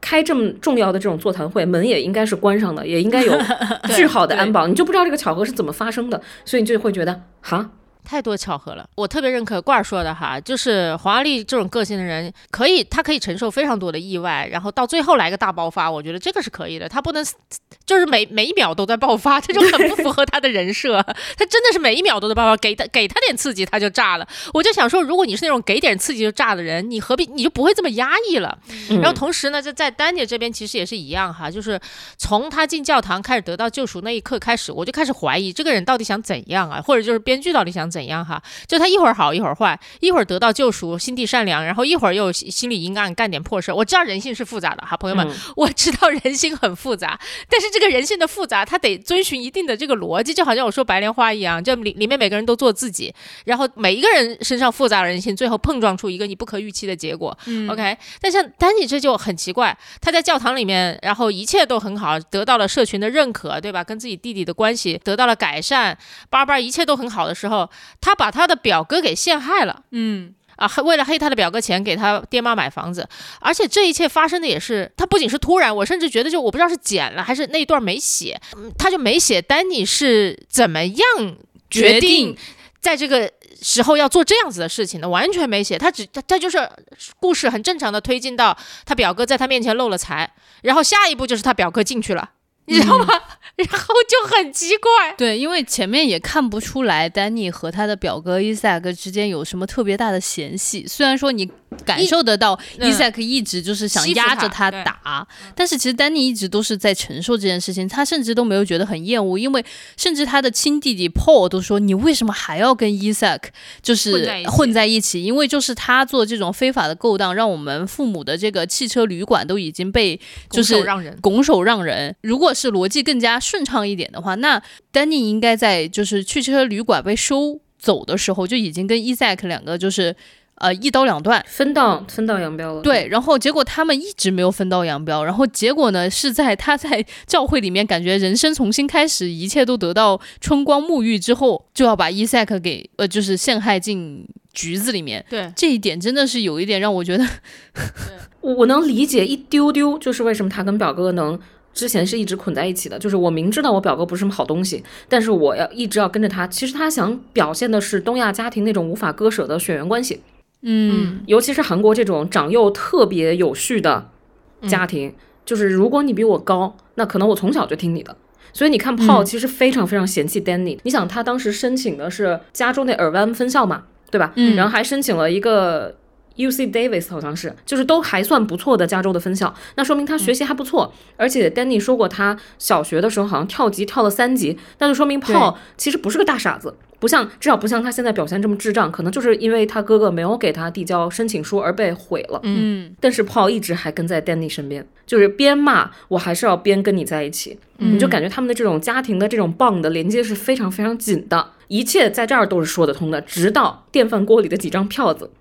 开这么重要的这种座谈会，门也应该是关上的，也应该有 *laughs* 巨好的安保，你就不知道这个巧合是怎么发生的，所以你就会觉得哈。太多巧合了，我特别认可罐儿说的哈，就是黄阿丽这种个性的人，可以，他可以承受非常多的意外，然后到最后来个大爆发，我觉得这个是可以的。他不能 *laughs* 就是每每一秒都在爆发，这就很不符合他的人设。他真的是每一秒都在爆发，给他给他点刺激他就炸了。我就想说，如果你是那种给点刺激就炸的人，你何必你就不会这么压抑了？然后同时呢，在在丹姐这边其实也是一样哈，就是从他进教堂开始得到救赎那一刻开始，我就开始怀疑这个人到底想怎样啊，或者就是编剧到底想。怎样哈？就他一会儿好一会儿坏，一会儿得到救赎，心地善良，然后一会儿又心里阴暗，干点破事。我知道人性是复杂的哈，朋友们，我知道人性很复杂，但是这个人性的复杂，他得遵循一定的这个逻辑，就好像我说白莲花一样，就里里面每个人都做自己，然后每一个人身上复杂的人性，最后碰撞出一个你不可预期的结果。OK，但像丹尼这就很奇怪，他在教堂里面，然后一切都很好，得到了社群的认可，对吧？跟自己弟弟的关系得到了改善，叭叭一切都很好的时候。他把他的表哥给陷害了，嗯啊，为了黑他的表哥钱，给他爹妈买房子，而且这一切发生的也是他不仅是突然，我甚至觉得就我不知道是剪了还是那一段没写，他就没写丹尼是怎么样决定在这个时候要做这样子的事情的，完全没写。他只他他就是故事很正常的推进到他表哥在他面前露了财，然后下一步就是他表哥进去了。你知道吗？*laughs* 然后就很奇怪。对，因为前面也看不出来丹尼和他的表哥伊萨克之间有什么特别大的嫌隙。虽然说你感受得到伊萨克一直就是想压着他打，但是其实丹尼一直都是在承受这件事情，他甚至都没有觉得很厌恶。因为甚至他的亲弟弟 Paul 都说：“你为什么还要跟伊萨克就是混在一起？因为就是他做这种非法的勾当，让我们父母的这个汽车旅馆都已经被就是拱手让人。如果是逻辑更加顺畅一点的话，那丹尼应该在就是汽车旅馆被收走的时候就已经跟伊萨克两个就是呃一刀两断，分道分道扬镳了。对，然后结果他们一直没有分道扬镳，然后结果呢是在他在 *laughs* 教会里面感觉人生重新开始，一切都得到春光沐浴之后，就要把伊萨克给呃就是陷害进局子里面。对，这一点真的是有一点让我觉得，*laughs* 我能理解一丢丢，就是为什么他跟表哥能。之前是一直捆在一起的，就是我明知道我表哥不是什么好东西，但是我要一直要跟着他。其实他想表现的是东亚家庭那种无法割舍的血缘关系，嗯，尤其是韩国这种长幼特别有序的家庭，就是如果你比我高，那可能我从小就听你的。所以你看，Paul 其实非常非常嫌弃 Danny。你想他当时申请的是加州那尔湾分校嘛，对吧？嗯，然后还申请了一个。U C Davis 好像是，就是都还算不错的加州的分校，那说明他学习还不错。而且 Danny 说过，他小学的时候好像跳级跳了三级，那就说明 Paul 其实不是个大傻子，不像至少不像他现在表现这么智障，可能就是因为他哥哥没有给他递交申请书而被毁了。嗯，但是 Paul 一直还跟在 Danny 身边，就是边骂我还是要边跟你在一起，你就感觉他们的这种家庭的这种棒的连接是非常非常紧的，一切在这儿都是说得通的，直到电饭锅里的几张票子。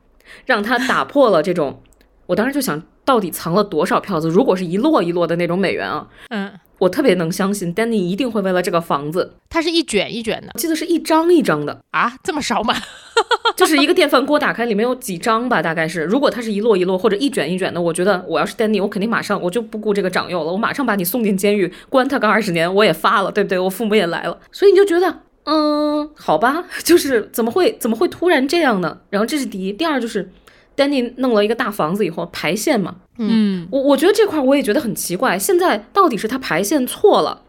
让他打破了这种，我当时就想到底藏了多少票子？如果是一摞一摞的那种美元啊，嗯，我特别能相信 Danny 一定会为了这个房子，它是一卷一卷的，记得是一张一张的啊，这么少吗？*laughs* 就是一个电饭锅打开里面有几张吧，大概是。如果它是一摞一摞或者一卷一卷的，我觉得我要是 Danny，我肯定马上我就不顾这个长幼了，我马上把你送进监狱，关他个二十年，我也发了，对不对？我父母也来了，所以你就觉得。嗯，好吧，*laughs* 就是怎么会怎么会突然这样呢？然后这是第一，第二就是，Danny 弄了一个大房子以后排线嘛，嗯，我我觉得这块我也觉得很奇怪，现在到底是他排线错了，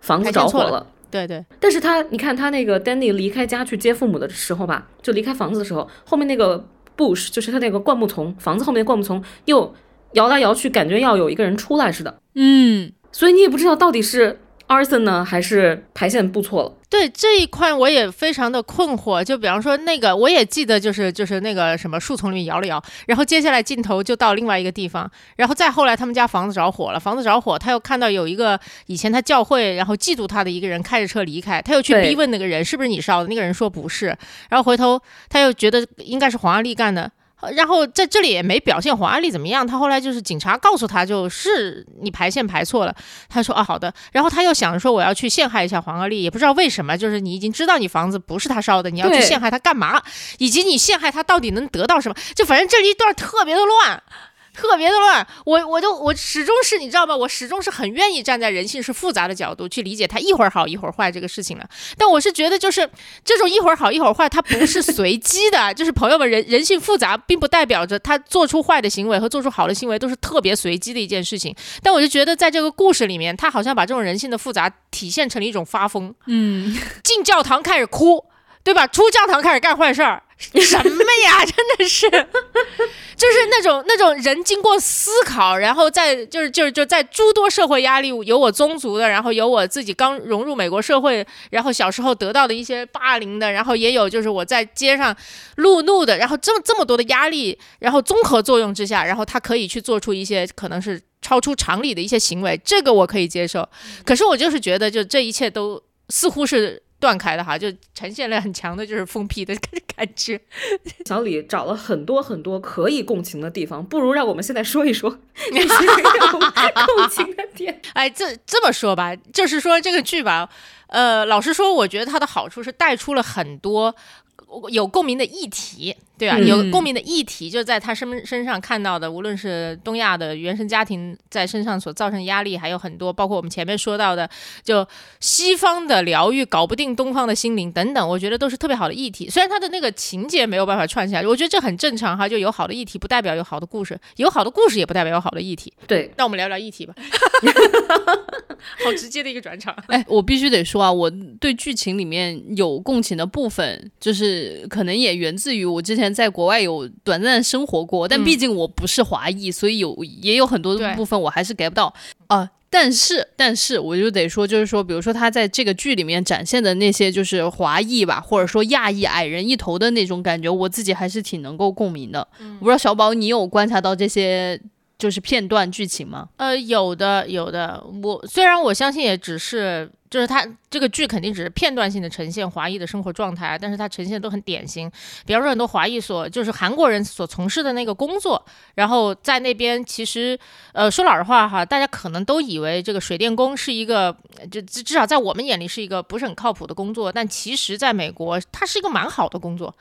房子着火了，对对，但是他你看他那个 Danny 离开家去接父母的时候吧，就离开房子的时候，后面那个 bush 就是他那个灌木丛，房子后面的灌木丛又摇来摇去，感觉要有一个人出来似的，嗯，所以你也不知道到底是。Arson 呢？还是排线布错了？对这一块我也非常的困惑。就比方说那个，我也记得，就是就是那个什么树丛里面摇了摇，然后接下来镜头就到另外一个地方，然后再后来他们家房子着火了，房子着火，他又看到有一个以前他教会然后嫉妒他的一个人开着车离开，他又去逼问那个人是不是你烧的，那个人说不是，然后回头他又觉得应该是黄阿丽干的。然后在这里也没表现黄安丽怎么样，他后来就是警察告诉他，就是你排线排错了。他说啊好的，然后他又想着说我要去陷害一下黄安丽，也不知道为什么，就是你已经知道你房子不是他烧的，你要去陷害他干嘛？以及你陷害他到底能得到什么？就反正这一段特别的乱。特别的乱，我我就我始终是你知道吗？我始终是很愿意站在人性是复杂的角度去理解他一会儿好一会儿坏这个事情了。但我是觉得就是这种一会儿好一会儿坏，它不是随机的。*laughs* 就是朋友们，人人性复杂，并不代表着他做出坏的行为和做出好的行为都是特别随机的一件事情。但我就觉得在这个故事里面，他好像把这种人性的复杂体现成了一种发疯。嗯，*laughs* 进教堂开始哭，对吧？出教堂开始干坏事儿。*laughs* 什么呀，*laughs* 真的是，就是那种那种人经过思考，然后在就是就是就在诸多社会压力，有我宗族的，然后有我自己刚融入美国社会，然后小时候得到的一些霸凌的，然后也有就是我在街上路怒的，然后这么这么多的压力，然后综合作用之下，然后他可以去做出一些可能是超出常理的一些行为，这个我可以接受。可是我就是觉得，就这一切都似乎是。断开的哈，就呈现了很强的，就是疯批的感觉。*laughs* 小李找了很多很多可以共情的地方，不如让我们现在说一说那些共情的点。*laughs* 哎，这这么说吧，就是说这个剧吧，呃，老实说，我觉得它的好处是带出了很多。有共鸣的议题，对啊？有共鸣的议题，就在他身身上看到的，无论是东亚的原生家庭在身上所造成压力，还有很多，包括我们前面说到的，就西方的疗愈搞不定东方的心灵等等，我觉得都是特别好的议题。虽然他的那个情节没有办法串起来，我觉得这很正常哈。就有好的议题，不代表有好的故事；有好的故事，也不代表有好的议题。对，那我们聊聊议题吧。*laughs* 好直接的一个转场。哎，我必须得说啊，我对剧情里面有共情的部分，就是可能也源自于我之前在国外有短暂的生活过，但毕竟我不是华裔，所以有也有很多部分我还是 get 不到啊。但是，但是我就得说，就是说，比如说他在这个剧里面展现的那些，就是华裔吧，或者说亚裔矮人一头的那种感觉，我自己还是挺能够共鸣的。我不知道小宝，你有观察到这些？就是片段剧情吗？呃，有的，有的。我虽然我相信也只是，就是他这个剧肯定只是片段性的呈现华裔的生活状态，但是它呈现都很典型。比方说很多华裔所就是韩国人所从事的那个工作，然后在那边其实，呃，说老实话哈，大家可能都以为这个水电工是一个，就至少在我们眼里是一个不是很靠谱的工作，但其实在美国，它是一个蛮好的工作。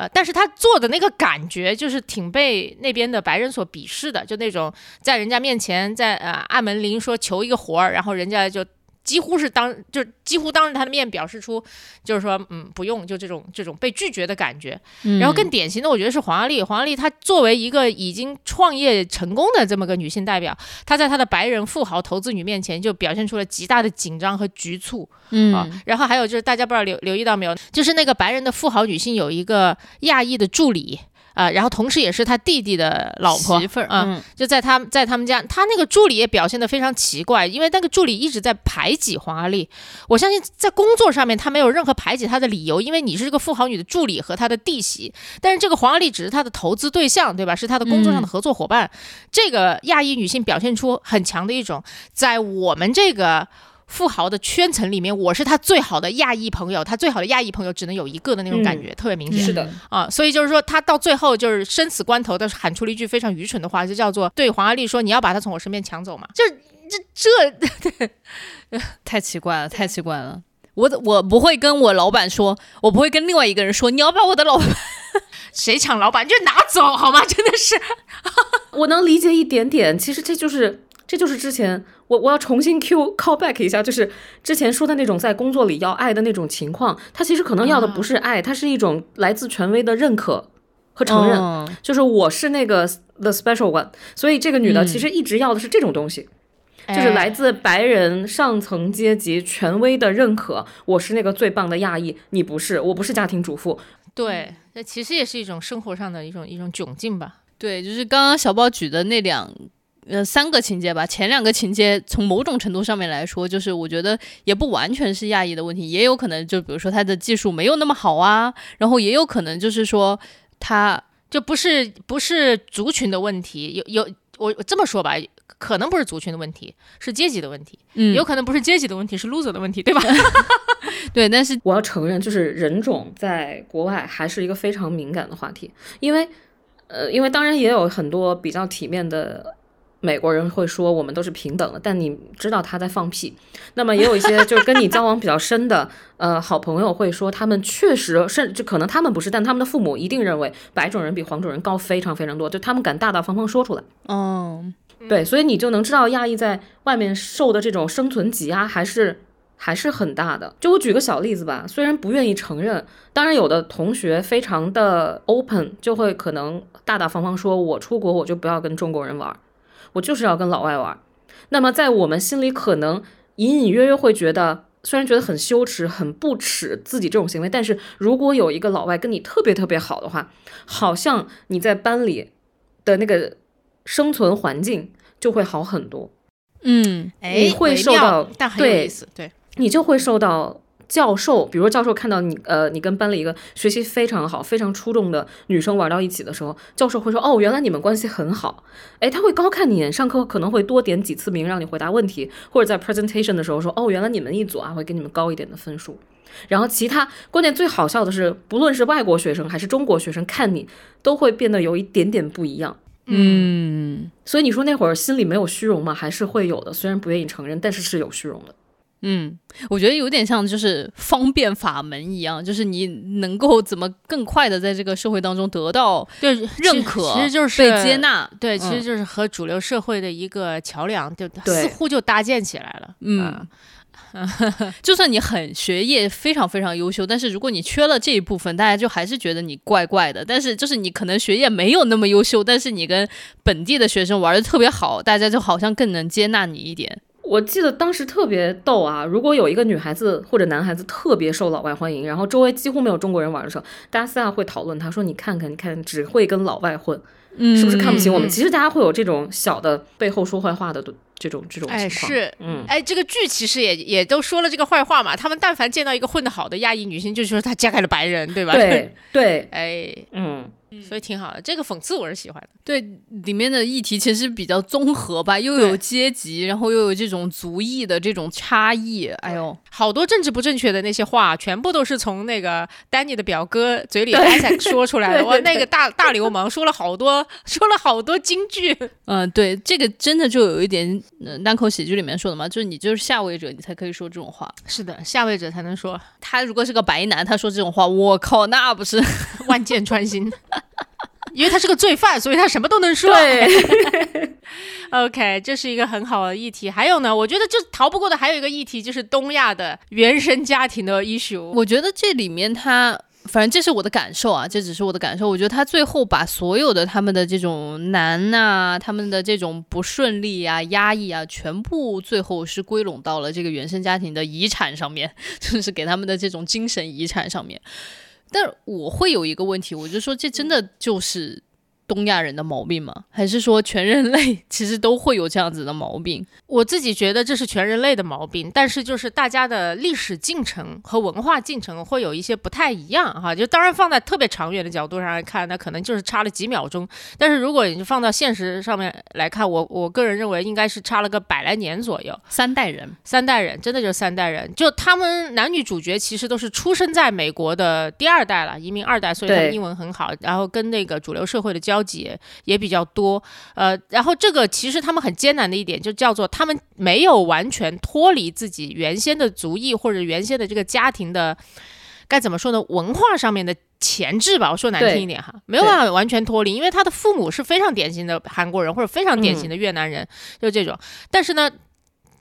呃，但是他做的那个感觉就是挺被那边的白人所鄙视的，就那种在人家面前在呃按门铃说求一个活儿，然后人家就。几乎是当就几乎当着他的面表示出，就是说，嗯，不用，就这种这种被拒绝的感觉。然后更典型的，我觉得是黄阿丽。黄阿丽她作为一个已经创业成功的这么个女性代表，她在她的白人富豪投资女面前就表现出了极大的紧张和局促。嗯，然后还有就是大家不知道留留意到没有，就是那个白人的富豪女性有一个亚裔的助理。啊，然后同时也是他弟弟的老婆媳妇儿啊，就在他在他们家，他那个助理也表现得非常奇怪，因为那个助理一直在排挤黄阿丽。我相信在工作上面他没有任何排挤她的理由，因为你是这个富豪女的助理和她的弟媳，但是这个黄阿丽只是他的投资对象，对吧？是他的工作上的合作伙伴。这个亚裔女性表现出很强的一种，在我们这个。富豪的圈层里面，我是他最好的亚裔朋友，他最好的亚裔朋友只能有一个的那种感觉，特别明显。是的啊，所以就是说，他到最后就是生死关头的喊出了一句非常愚蠢的话，就叫做对黄阿丽说：“你要把他从我身边抢走嘛？”就这这 *laughs* 太奇怪了，太奇怪了。我我不会跟我老板说，我不会跟另外一个人说，你要把我的老板 *laughs* 谁抢老板就拿走好吗？真的是，*laughs* 我能理解一点点。其实这就是这就是之前。我我要重新 Q *laughs* call back 一下，就是之前说的那种在工作里要爱的那种情况，他其实可能要的不是爱，他是一种来自权威的认可和承认，就是我是那个 the special one。所以这个女的其实一直要的是这种东西，就是来自白人上层阶级权威的认可，我是那个最棒的亚裔，你不是，我不是家庭主妇。对，那其实也是一种生活上的一种一种窘境吧。对，就是刚刚小宝举的那两。呃，三个情节吧，前两个情节从某种程度上面来说，就是我觉得也不完全是亚裔的问题，也有可能就比如说他的技术没有那么好啊，然后也有可能就是说他就不是不是族群的问题，有有我这么说吧，可能不是族群的问题，是阶级的问题，嗯，有可能不是阶级的问题，是 loser 的问题，对吧？*laughs* 对，但是我要承认，就是人种在国外还是一个非常敏感的话题，因为呃，因为当然也有很多比较体面的。美国人会说我们都是平等的，但你知道他在放屁。那么也有一些就是跟你交往比较深的 *laughs* 呃好朋友会说，他们确实甚至可能他们不是，但他们的父母一定认为白种人比黄种人高非常非常多，就他们敢大大方方说出来。嗯，对，所以你就能知道亚裔在外面受的这种生存挤压还是还是很大的。就我举个小例子吧，虽然不愿意承认，当然有的同学非常的 open，就会可能大大方方说，我出国我就不要跟中国人玩。我就是要跟老外玩，那么在我们心里可能隐隐约约会觉得，虽然觉得很羞耻、很不耻自己这种行为，但是如果有一个老外跟你特别特别好的话，好像你在班里的那个生存环境就会好很多。嗯，你会受到对，对，你就会受到。教授，比如说教授看到你，呃，你跟班里一个学习非常好、非常出众的女生玩到一起的时候，教授会说：“哦，原来你们关系很好。”哎，他会高看你，上课可能会多点几次名让你回答问题，或者在 presentation 的时候说：“哦，原来你们一组啊，会给你们高一点的分数。”然后其他关键最好笑的是，不论是外国学生还是中国学生，看你都会变得有一点点不一样。嗯，所以你说那会儿心里没有虚荣吗？还是会有的，虽然不愿意承认，但是是有虚荣的。嗯，我觉得有点像就是方便法门一样，就是你能够怎么更快的在这个社会当中得到对认可，其实就是被接纳。对，其实就是和主流社会的一个桥梁，就似乎就搭建起来了。嗯。就算你很学业非常非常优秀，但是如果你缺了这一部分，大家就还是觉得你怪怪的。但是就是你可能学业没有那么优秀，但是你跟本地的学生玩的特别好，大家就好像更能接纳你一点。我记得当时特别逗啊，如果有一个女孩子或者男孩子特别受老外欢迎，然后周围几乎没有中国人玩的时候，大家私下会讨论他，说你看看你看，只会跟老外混，是不是看不起我们？其实大家会有这种小的背后说坏话的。这种这种哎是，嗯，哎，这个剧其实也也都说了这个坏话嘛。他们但凡见到一个混得好的亚裔女性，就说她嫁给了白人，对吧？对 *laughs* 对，哎，嗯。所以挺好的，这个讽刺我是喜欢的。对，里面的议题其实比较综合吧，又有阶级，然后又有这种族裔的这种差异。哎呦，好多政治不正确的那些话，全部都是从那个丹尼的表哥嘴里 Isaac 说出来的。哇，那个大大流氓说了好多，说了好多金句。嗯，对，这个真的就有一点单口喜剧里面说的嘛，就是你就是下位者，你才可以说这种话。是的，下位者才能说。他如果是个白男，他说这种话，我靠，那不是 *laughs* 万箭穿心。*laughs* 因为他是个罪犯，所以他什么都能说。对，*laughs* OK，这是一个很好的议题。还有呢，我觉得就逃不过的还有一个议题，就是东亚的原生家庭的 issue。我觉得这里面他，反正这是我的感受啊，这只是我的感受。我觉得他最后把所有的他们的这种难呐，他们的这种不顺利啊、压抑啊，全部最后是归拢到了这个原生家庭的遗产上面，*laughs* 就是给他们的这种精神遗产上面。但我会有一个问题，我就说这真的就是东亚人的毛病吗？还是说全人类其实都会有这样子的毛病？我自己觉得这是全人类的毛病，但是就是大家的历史进程和文化进程会有一些不太一样哈。就当然放在特别长远的角度上来看，那可能就是差了几秒钟。但是如果你放到现实上面来看，我我个人认为应该是差了个百来年左右。三代人，三代人，真的就是三代人。就他们男女主角其实都是出生在美国的第二代了，移民二代，所以他们英文很好，然后跟那个主流社会的交集也比较多。呃，然后这个其实他们很艰难的一点就叫做他们没有完全脱离自己原先的族裔或者原先的这个家庭的，该怎么说呢？文化上面的前置吧，我说难听一点哈，没有办法完全脱离，因为他的父母是非常典型的韩国人或者非常典型的越南人，就这种。但是呢，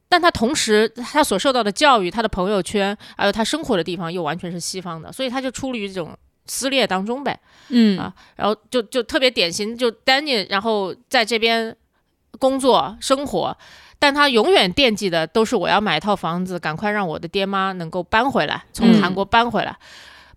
但他同时他所受到的教育、他的朋友圈，还有他生活的地方又完全是西方的，所以他就出于这种撕裂当中呗。嗯啊，然后就就特别典型，就 Danny，然后在这边。工作生活，但他永远惦记的都是我要买一套房子，赶快让我的爹妈能够搬回来，从韩国搬回来，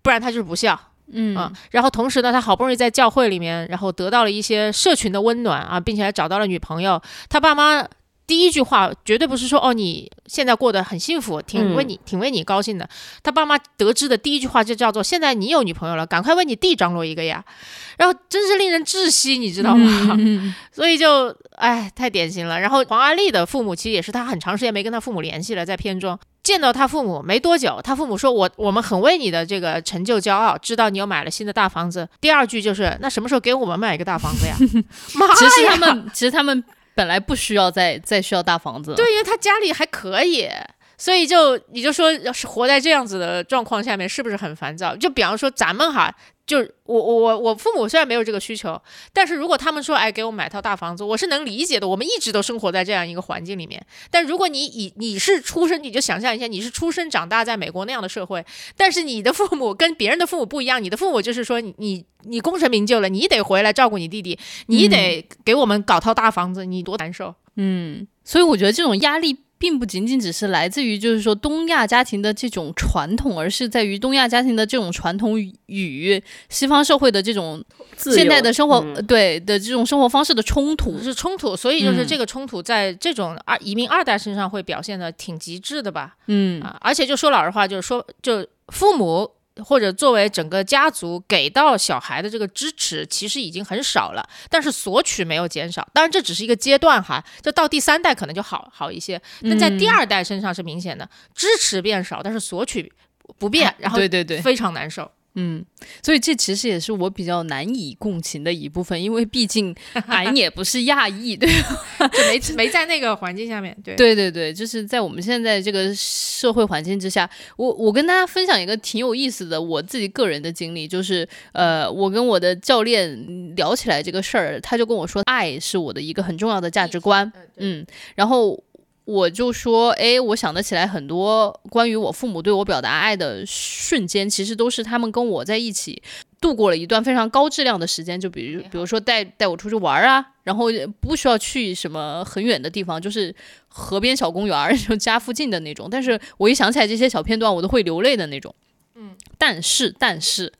不然他就是不孝。嗯啊，然后同时呢，他好不容易在教会里面，然后得到了一些社群的温暖啊，并且还找到了女朋友，他爸妈。第一句话绝对不是说哦，你现在过得很幸福，挺为你挺为你高兴的。他爸妈得知的第一句话就叫做：现在你有女朋友了，赶快为你弟张罗一个呀。然后真是令人窒息，你知道吗？*laughs* 所以就哎，太典型了。然后黄阿丽的父母其实也是，他很长时间没跟他父母联系了，在片中见到他父母没多久，他父母说我我们很为你的这个成就骄傲，知道你又买了新的大房子。第二句就是那什么时候给我们买一个大房子呀？*laughs* 妈呀！其实他们其实他们。本来不需要再再需要大房子，对，因为他家里还可以，所以就你就说，要是活在这样子的状况下面，是不是很烦躁？就比方说咱们哈。就我我我我父母虽然没有这个需求，但是如果他们说哎给我买套大房子，我是能理解的。我们一直都生活在这样一个环境里面。但如果你以你是出生，你就想象一下，你是出生长大在美国那样的社会，但是你的父母跟别人的父母不一样，你的父母就是说你你功成名就了，你得回来照顾你弟弟，你得给我们搞套大房子，你多难受。嗯，所以我觉得这种压力。并不仅仅只是来自于就是说东亚家庭的这种传统，而是在于东亚家庭的这种传统与西方社会的这种现代的生活对的这种生活方式的冲突是冲突，所以就是这个冲突在这种二移民二代身上会表现的挺极致的吧？嗯啊，而且就说老实话，就是说就父母。或者作为整个家族给到小孩的这个支持，其实已经很少了，但是索取没有减少。当然这只是一个阶段哈，就到第三代可能就好好一些。但在第二代身上是明显的，支持变少，但是索取不变，然后对对对，非常难受。嗯，所以这其实也是我比较难以共情的一部分，因为毕竟 *laughs* 俺也不是亚裔，对，*laughs* 就没没在那个环境下面，对，对对对，就是在我们现在这个社会环境之下，我我跟大家分享一个挺有意思的我自己个人的经历，就是呃，我跟我的教练聊起来这个事儿，他就跟我说，爱是我的一个很重要的价值观，嗯，然后。我就说，哎，我想得起来很多关于我父母对我表达爱的瞬间，其实都是他们跟我在一起度过了一段非常高质量的时间。就比如，比如说带带我出去玩啊，然后不需要去什么很远的地方，就是河边小公园，*laughs* 就家附近的那种。但是我一想起来这些小片段，我都会流泪的那种。嗯，但是，但是。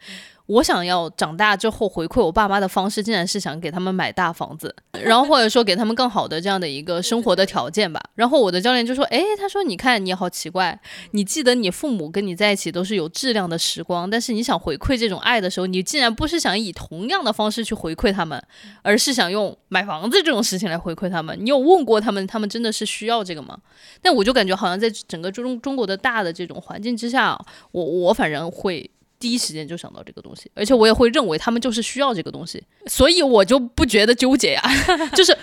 我想要长大之后回馈我爸妈的方式，竟然是想给他们买大房子，然后或者说给他们更好的这样的一个生活的条件吧。然后我的教练就说：“哎，他说你看你好奇怪，你记得你父母跟你在一起都是有质量的时光，但是你想回馈这种爱的时候，你竟然不是想以同样的方式去回馈他们，而是想用买房子这种事情来回馈他们。你有问过他们，他们真的是需要这个吗？但我就感觉好像在整个中中国的大的这种环境之下，我我反正会。”第一时间就想到这个东西，而且我也会认为他们就是需要这个东西，所以我就不觉得纠结呀，*laughs* 就是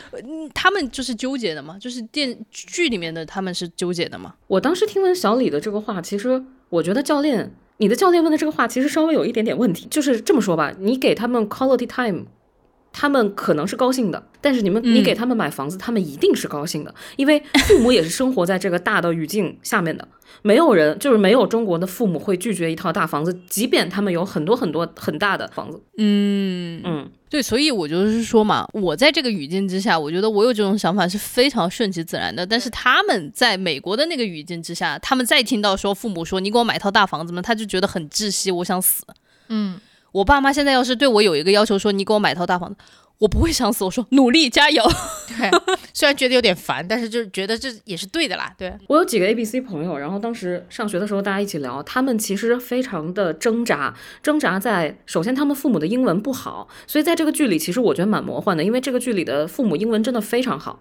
他们就是纠结的嘛，就是电剧里面的他们是纠结的嘛。我当时听完小李的这个话，其实我觉得教练，你的教练问的这个话其实稍微有一点点问题，就是这么说吧，你给他们 quality time。他们可能是高兴的，但是你们你给他们买房子，他们一定是高兴的，因为父母也是生活在这个大的语境下面的。没有人就是没有中国的父母会拒绝一套大房子，即便他们有很多很多很大的房子。嗯嗯，对，所以我就是说嘛，我在这个语境之下，我觉得我有这种想法是非常顺其自然的。但是他们在美国的那个语境之下，他们再听到说父母说你给我买套大房子嘛，他就觉得很窒息，我想死。嗯。我爸妈现在要是对我有一个要求，说你给我买套大房子，我不会想死。我说努力加油。*laughs* 对，虽然觉得有点烦，但是就是觉得这也是对的啦。对我有几个 A B C 朋友，然后当时上学的时候大家一起聊，他们其实非常的挣扎，挣扎在首先他们父母的英文不好，所以在这个剧里其实我觉得蛮魔幻的，因为这个剧里的父母英文真的非常好。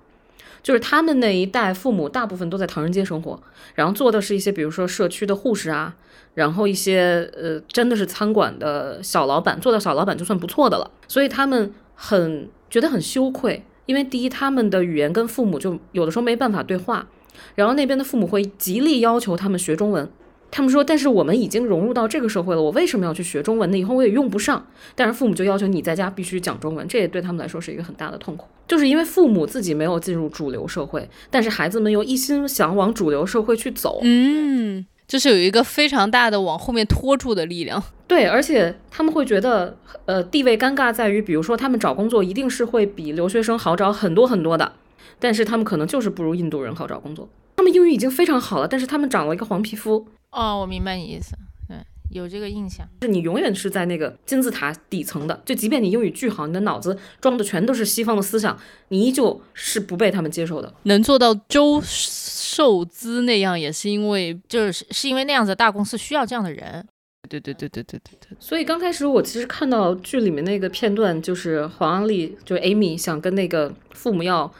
就是他们那一代父母大部分都在唐人街生活，然后做的是一些比如说社区的护士啊。然后一些呃，真的是餐馆的小老板，做到小老板就算不错的了。所以他们很觉得很羞愧，因为第一，他们的语言跟父母就有的时候没办法对话，然后那边的父母会极力要求他们学中文。他们说，但是我们已经融入到这个社会了，我为什么要去学中文呢？以后我也用不上。但是父母就要求你在家必须讲中文，这也对他们来说是一个很大的痛苦，就是因为父母自己没有进入主流社会，但是孩子们又一心想往主流社会去走。嗯。就是有一个非常大的往后面拖住的力量，对，而且他们会觉得，呃，地位尴尬在于，比如说他们找工作一定是会比留学生好找很多很多的，但是他们可能就是不如印度人好找工作。他们英语已经非常好了，但是他们长了一个黄皮肤。哦，我明白你意思，对，有这个印象，就是你永远是在那个金字塔底层的，就即便你英语巨好，你的脑子装的全都是西方的思想，你依旧是不被他们接受的。能做到周。受资那样也是因为，就是是因为那样子大公司需要这样的人。对对对对对对对。所以刚开始我其实看到剧里面那个片段，就是黄安丽，就是 Amy 想跟那个父母要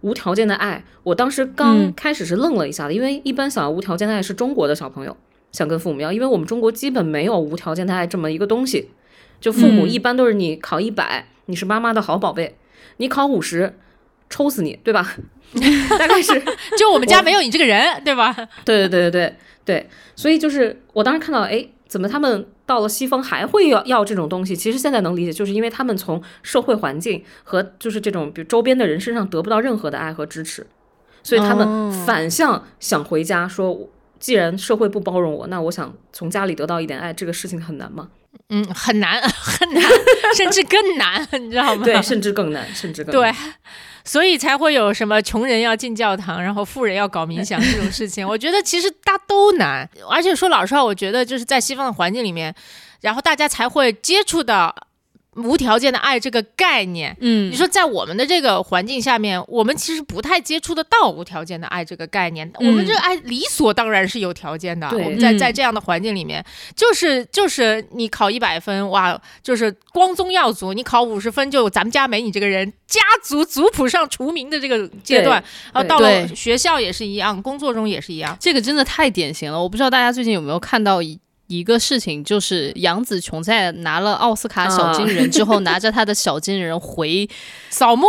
无条件的爱。我当时刚开始是愣了一下的，因为一般想要无条件的爱是中国的小朋友想跟父母要，因为我们中国基本没有无条件的爱这么一个东西。就父母一般都是你考一百，你是妈妈的好宝贝；你考五十，抽死你，对吧？*laughs* 大概是，*laughs* 就我们家没有你这个人，对吧？*laughs* 对对对对对对，所以就是我当时看到，哎，怎么他们到了西方还会要要这种东西？其实现在能理解，就是因为他们从社会环境和就是这种比如周边的人身上得不到任何的爱和支持，所以他们反向想回家，说既然社会不包容我，那我想从家里得到一点爱，这个事情很难吗？嗯，很难 *laughs* 很难，甚至更难，你知道吗？对，甚至更难，甚至更对。所以才会有什么穷人要进教堂，然后富人要搞冥想这种事情。我觉得其实大家都难，而且说老实话，我觉得就是在西方的环境里面，然后大家才会接触到。无条件的爱这个概念，嗯，你说在我们的这个环境下面，我们其实不太接触得到无条件的爱这个概念。我们这爱理所当然是有条件的。我们在在这样的环境里面，就是就是你考一百分，哇，就是光宗耀祖；你考五十分，就咱们家没你这个人，家族族谱上除名的这个阶段。然后到了学校也是一样，工作中也是一样。这个真的太典型了。我不知道大家最近有没有看到一。一个事情，就是杨紫琼在拿了奥斯卡小金人之后，拿着她的小金人回扫墓。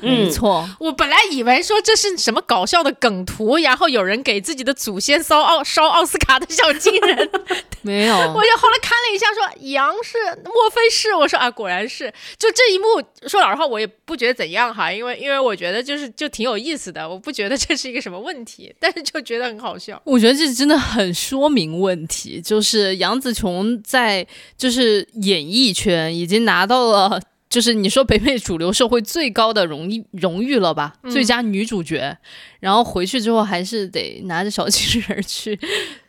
没错，我本来以为说这是什么搞笑的梗图，然后有人给自己的祖先烧奥烧奥斯卡的小金人，*laughs* 没有。*laughs* 我就后来看了一下，说杨是，莫非是？我说啊，果然是。就这一幕，说老实话，我也不觉得怎样哈，因为因为我觉得就是就挺有意思的，我不觉得这是一个什么问题，但是就觉得很好笑。我觉得这真的很说明问题，就是杨紫琼在就是演艺圈已经拿到了。就是你说北美主流社会最高的荣誉荣誉了吧？最佳女主角，然后回去之后还是得拿着小金人去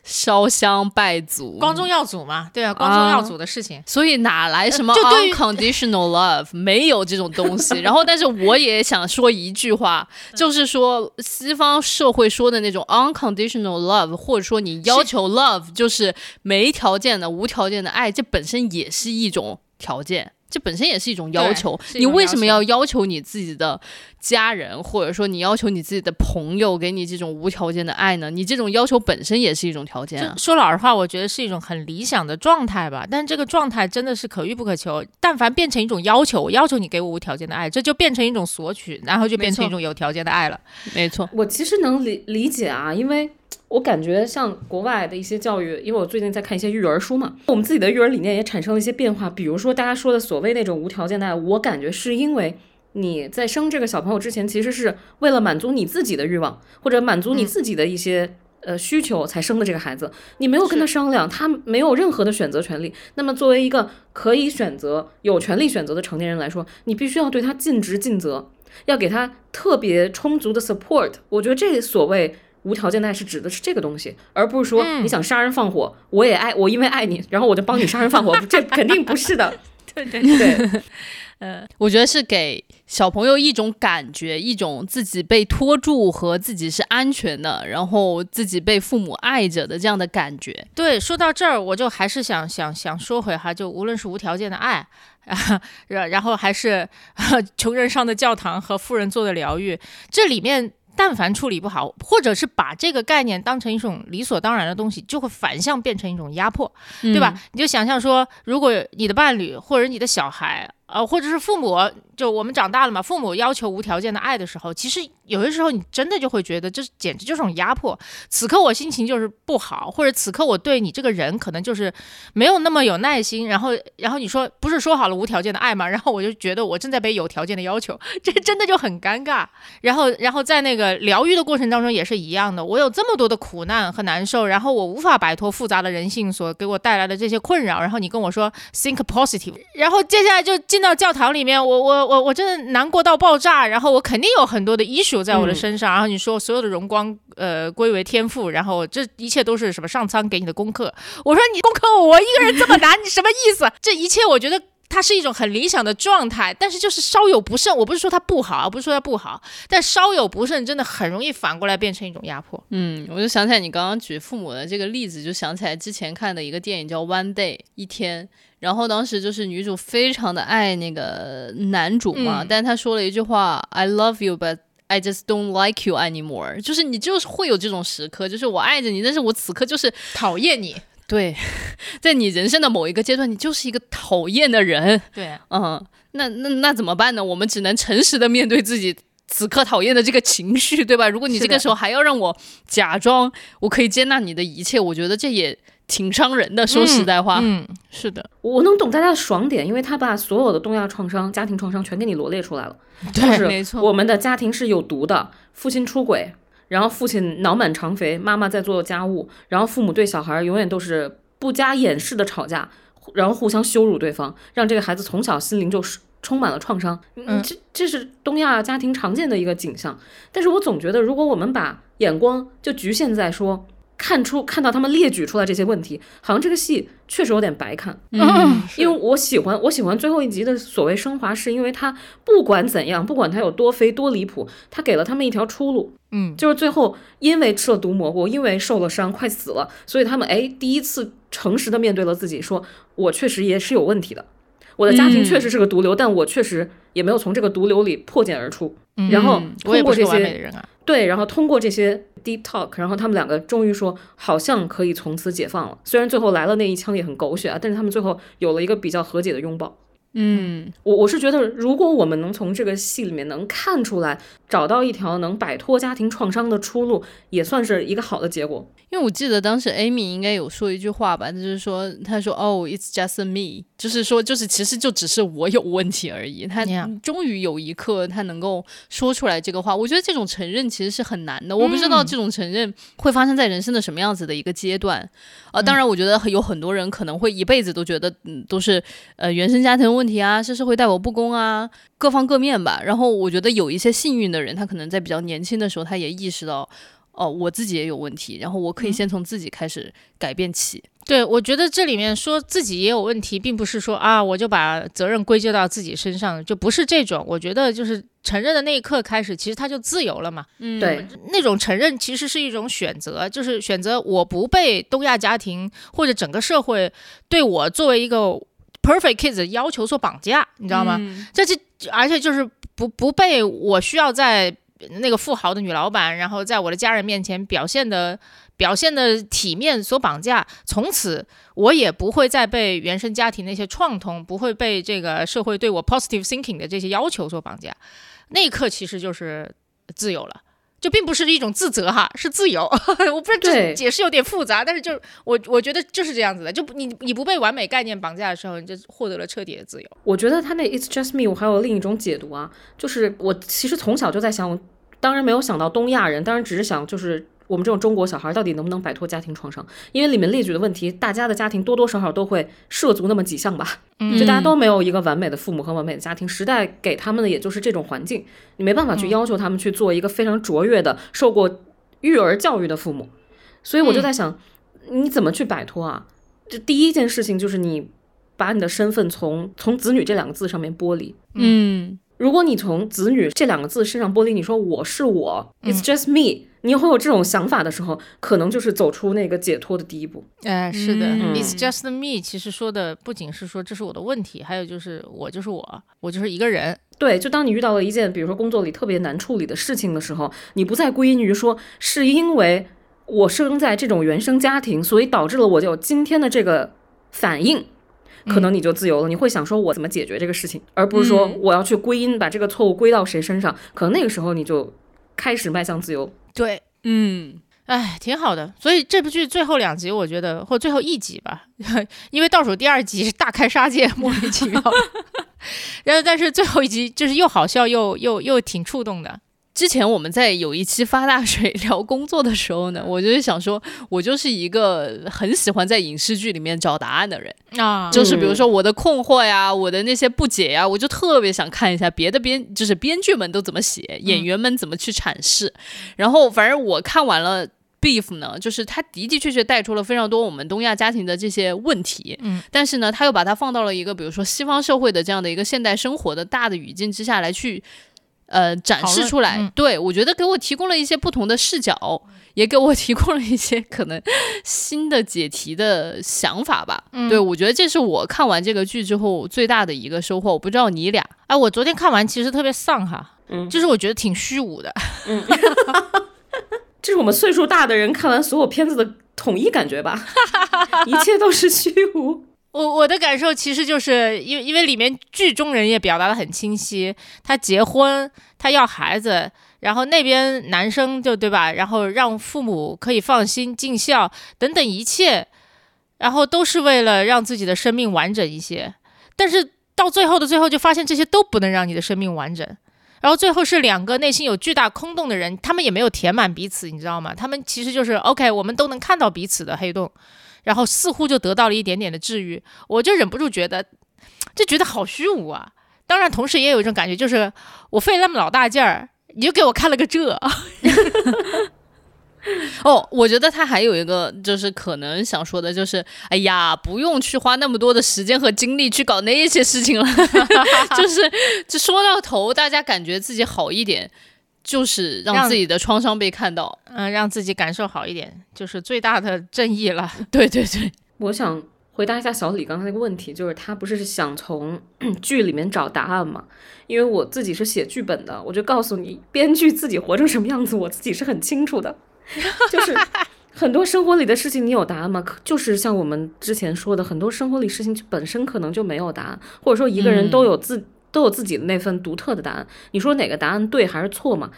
烧香拜祖，光宗耀祖嘛，对啊，光宗耀祖的事情，所以哪来什么 unconditional love？*laughs* 没有这种东西。然后，但是我也想说一句话，就是说西方社会说的那种 unconditional love，或者说你要求 love 就是没条件的、无条件的爱，这本身也是一种条件。这本身也是一种要求，你为什么要要求你自己的家人，或者说你要求你自己的朋友给你这种无条件的爱呢？你这种要求本身也是一种条件啊。说老实话，我觉得是一种很理想的状态吧，但这个状态真的是可遇不可求。但凡变成一种要求，我要求你给我无条件的爱，这就变成一种索取，然后就变成一种有条件的爱了。没错，我其实能理理解啊，因为。我感觉像国外的一些教育，因为我最近在看一些育儿书嘛，我们自己的育儿理念也产生了一些变化。比如说大家说的所谓那种无条件的爱，我感觉是因为你在生这个小朋友之前，其实是为了满足你自己的欲望，或者满足你自己的一些呃需求才生的这个孩子。你没有跟他商量，他没有任何的选择权利。那么作为一个可以选择、有权利选择的成年人来说，你必须要对他尽职尽责，要给他特别充足的 support。我觉得这所谓。无条件的爱是指的是这个东西，而不是说你想杀人放火，我也爱我，因为爱你，然后我就帮你杀人放火，*laughs* 这肯定不是的。对 *laughs* 对对，呃，我觉得是给小朋友一种感觉，一种自己被托住和自己是安全的，然后自己被父母爱着的这样的感觉。对，说到这儿，我就还是想想 *laughs* 想说回哈，就无论是无条件的爱啊，然然后还是穷人上的教堂和富人做的疗愈，这里面。但凡处理不好，或者是把这个概念当成一种理所当然的东西，就会反向变成一种压迫，对吧？你就想象说，如果你的伴侣或者你的小孩。呃，或者是父母，就我们长大了嘛，父母要求无条件的爱的时候，其实有些时候你真的就会觉得这简直就是种压迫。此刻我心情就是不好，或者此刻我对你这个人可能就是没有那么有耐心。然后，然后你说不是说好了无条件的爱吗？然后我就觉得我正在被有条件 *laughs* 的要求，这真的就很尴尬。然后，然后在那个疗愈的过程当中也是一样的，我有这么多的苦难和难受，然后我无法摆脱复杂的人性所给我带来的这些困扰。然后你跟我说 think positive，然后接下来就进。到教堂里面，我我我我真的难过到爆炸，然后我肯定有很多的 issue 在我的身上，然后你说所有的荣光呃归为天赋，然后这一切都是什么上苍给你的功课？我说你功课我一个人这么难，你什么意思？这一切我觉得它是一种很理想的状态，但是就是稍有不慎，我不是说它不好，不是说它不好，但稍有不慎真的很容易反过来变成一种压迫。嗯，我就想起来你刚刚举父母的这个例子，就想起来之前看的一个电影叫《One Day》一天。然后当时就是女主非常的爱那个男主嘛，但是她说了一句话：“I love you, but I just don't like you anymore。”就是你就是会有这种时刻，就是我爱着你，但是我此刻就是讨厌你。对，*laughs* 在你人生的某一个阶段，你就是一个讨厌的人。对，嗯，那那那怎么办呢？我们只能诚实的面对自己此刻讨厌的这个情绪，对吧？如果你这个时候还要让我假装我可以接纳你的一切，我觉得这也。挺伤人的，说实在话，嗯，是的，我能懂大家的爽点，因为他把所有的东亚创伤、家庭创伤全给你罗列出来了。对，没错，我们的家庭是有毒的，父亲出轨，然后父亲脑满肠肥，妈妈在做家务，然后父母对小孩永远都是不加掩饰的吵架，然后互相羞辱对方，让这个孩子从小心灵就是充满了创伤。嗯，这这是东亚家庭常见的一个景象。但是我总觉得，如果我们把眼光就局限在说。看出看到他们列举出来这些问题，好像这个戏确实有点白看。嗯，因为我喜欢我喜欢最后一集的所谓升华，是因为他不管怎样，不管他有多飞多离谱，他给了他们一条出路。嗯，就是最后因为吃了毒蘑菇，因为受了伤快死了，所以他们哎第一次诚实的面对了自己，说我确实也是有问题的，我的家庭确实是个毒瘤，但我确实也没有从这个毒瘤里破茧而出。然后通过这些。对，然后通过这些 deep talk，然后他们两个终于说好像可以从此解放了。虽然最后来了那一枪也很狗血啊，但是他们最后有了一个比较和解的拥抱。嗯，我我是觉得，如果我们能从这个戏里面能看出来，找到一条能摆脱家庭创伤的出路，也算是一个好的结果。因为我记得当时 Amy 应该有说一句话吧，就是说，他说哦，It's just me，就是说，就是其实就只是我有问题而已。他终于有一刻他能够说出来这个话，我觉得这种承认其实是很难的。我不知道这种承认会发生在人生的什么样子的一个阶段。呃，当然，我觉得有很多人可能会一辈子都觉得，嗯，都是呃原生家庭问题啊，是社会待我不公啊，各方各面吧。然后我觉得有一些幸运的人，他可能在比较年轻的时候，他也意识到。哦，我自己也有问题，然后我可以先从自己开始改变起。对，我觉得这里面说自己也有问题，并不是说啊，我就把责任归咎到自己身上，就不是这种。我觉得就是承认的那一刻开始，其实他就自由了嘛。嗯，对，那种承认其实是一种选择，就是选择我不被东亚家庭或者整个社会对我作为一个 perfect kids 的要求所绑架，你知道吗？这就而且就是不不被我需要在。那个富豪的女老板，然后在我的家人面前表现的表现的体面所绑架，从此我也不会再被原生家庭那些创痛，不会被这个社会对我 positive thinking 的这些要求所绑架。那一刻其实就是自由了，就并不是一种自责哈，是自由。*laughs* 我不是这解释有点复杂，但是就我我觉得就是这样子的，就你你不被完美概念绑架的时候，你就获得了彻底的自由。我觉得他那 It's just me，我还有另一种解读啊，就是我其实从小就在想。当然没有想到东亚人，当然只是想就是我们这种中国小孩到底能不能摆脱家庭创伤？因为里面列举的问题，大家的家庭多多少少都会涉足那么几项吧。就大家都没有一个完美的父母和完美的家庭，时代给他们的也就是这种环境，你没办法去要求他们去做一个非常卓越的受过育儿教育的父母。所以我就在想，你怎么去摆脱啊？这第一件事情就是你把你的身份从从子女这两个字上面剥离。嗯。如果你从子女这两个字身上剥离，你说我是我，It's just me，你会有这种想法的时候，可能就是走出那个解脱的第一步。哎，是的，It's just me，其实说的不仅是说这是我的问题，还有就是我就是我，我就是一个人。对，就当你遇到了一件比如说工作里特别难处理的事情的时候，你不再归因于说是因为我生在这种原生家庭，所以导致了我有今天的这个反应。可能你就自由了，你会想说我怎么解决这个事情，而不是说我要去归因把这个错误归到谁身上。可能那个时候你就开始迈向自由。对，嗯，哎，挺好的。所以这部剧最后两集，我觉得或最后一集吧，*laughs* 因为倒数第二集是大开杀戒，莫名其妙。*laughs* 然后但是最后一集就是又好笑又又又挺触动的。之前我们在有一期发大水聊工作的时候呢，我就是想说，我就是一个很喜欢在影视剧里面找答案的人啊，就是比如说我的困惑呀，我的那些不解呀，我就特别想看一下别的编，就是编剧们都怎么写，演员们怎么去阐释。然后反正我看完了 Beef 呢，就是他的的确确带出了非常多我们东亚家庭的这些问题，嗯，但是呢，他又把它放到了一个比如说西方社会的这样的一个现代生活的大的语境之下来去。呃，展示出来，对我觉得给我提供了一些不同的视角，也给我提供了一些可能 *laughs* 新的解题的想法吧。对我觉得这是我看完这个剧之后最大的一个收获。我不知道你俩，哎，我昨天看完其实特别丧哈，嗯，就是我觉得挺虚无的，嗯，*laughs* 这是我们岁数大的人看完所有片子的统一感觉吧，*laughs* 一切都是虚无。我我的感受其实就是因为因为里面剧中人也表达的很清晰，他结婚，他要孩子，然后那边男生就对吧，然后让父母可以放心尽孝等等一切，然后都是为了让自己的生命完整一些，但是到最后的最后就发现这些都不能让你的生命完整，然后最后是两个内心有巨大空洞的人，他们也没有填满彼此，你知道吗？他们其实就是 OK，我们都能看到彼此的黑洞。然后似乎就得到了一点点的治愈，我就忍不住觉得，*tsk* 就觉得好虚无啊。当然，同时也有一种感觉，就是我费那么老大劲儿，你就给我看了个这。*laughs* 哦，我觉得他还有一个，就是可能想说的，就是哎呀，不用去花那么多的时间和精力去搞那些事情了，*laughs* 就是就说到头，大家感觉自己好一点。就是让自己的创伤被看到，嗯，让自己感受好一点，就是最大的正义了。对 *laughs* 对对，*laughs* 我想回答一下小李刚才那个问题，就是他不是想从 *clears throat* 剧里面找答案吗？因为我自己是写剧本的，我就告诉你，编剧自己活成什么样子，我自己是很清楚的。就是 *laughs* 很多生活里的事情，你有答案吗？就是像我们之前说的，很多生活里事情本身可能就没有答案，或者说一个人都有自都有自己的那份独特的答案。你说哪个答案对还是错嘛？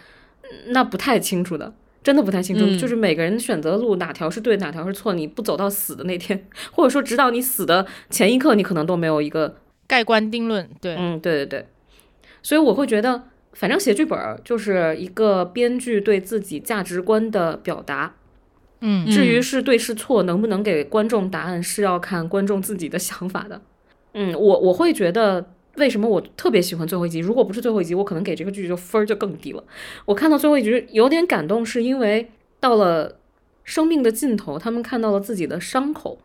那不太清楚的。真的不太清楚，就是每个人选择的路哪条是对，哪条是错，你不走到死的那天，*laughs* 或者说直到你死的前一刻，你可能都没有一个盖棺定论。对，嗯，对对对，所以我会觉得，反正写剧本就是一个编剧对自己价值观的表达。嗯，至于是对是错，能不能给观众答案，是要看观众自己的想法的。嗯，我我会觉得。为什么我特别喜欢最后一集？如果不是最后一集，我可能给这个剧就分儿就更低了。我看到最后一集有点感动，是因为到了生命的尽头，他们看到了自己的伤口，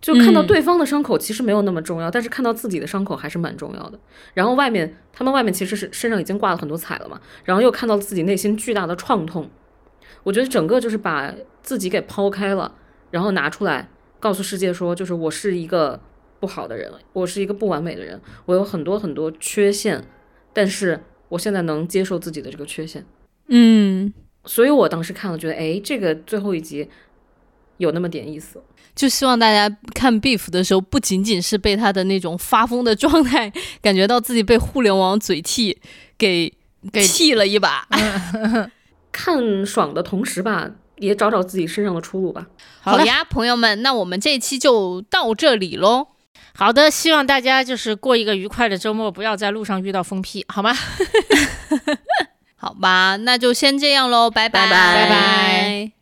就看到对方的伤口其实没有那么重要，但是看到自己的伤口还是蛮重要的。然后外面他们外面其实是身上已经挂了很多彩了嘛，然后又看到了自己内心巨大的创痛。我觉得整个就是把自己给抛开了，然后拿出来告诉世界说，就是我是一个。不好的人，我是一个不完美的人，我有很多很多缺陷，但是我现在能接受自己的这个缺陷，嗯，所以我当时看了，觉得哎，这个最后一集有那么点意思，就希望大家看 Beef 的时候，不仅仅是被他的那种发疯的状态，感觉到自己被互联网嘴替给给气了一把，*laughs* 看爽的同时吧。也找找自己身上的出路吧。好呀，朋友们，那我们这一期就到这里喽。好的，希望大家就是过一个愉快的周末，不要在路上遇到疯批，好吗？*laughs* 好吧，那就先这样喽，拜拜拜拜。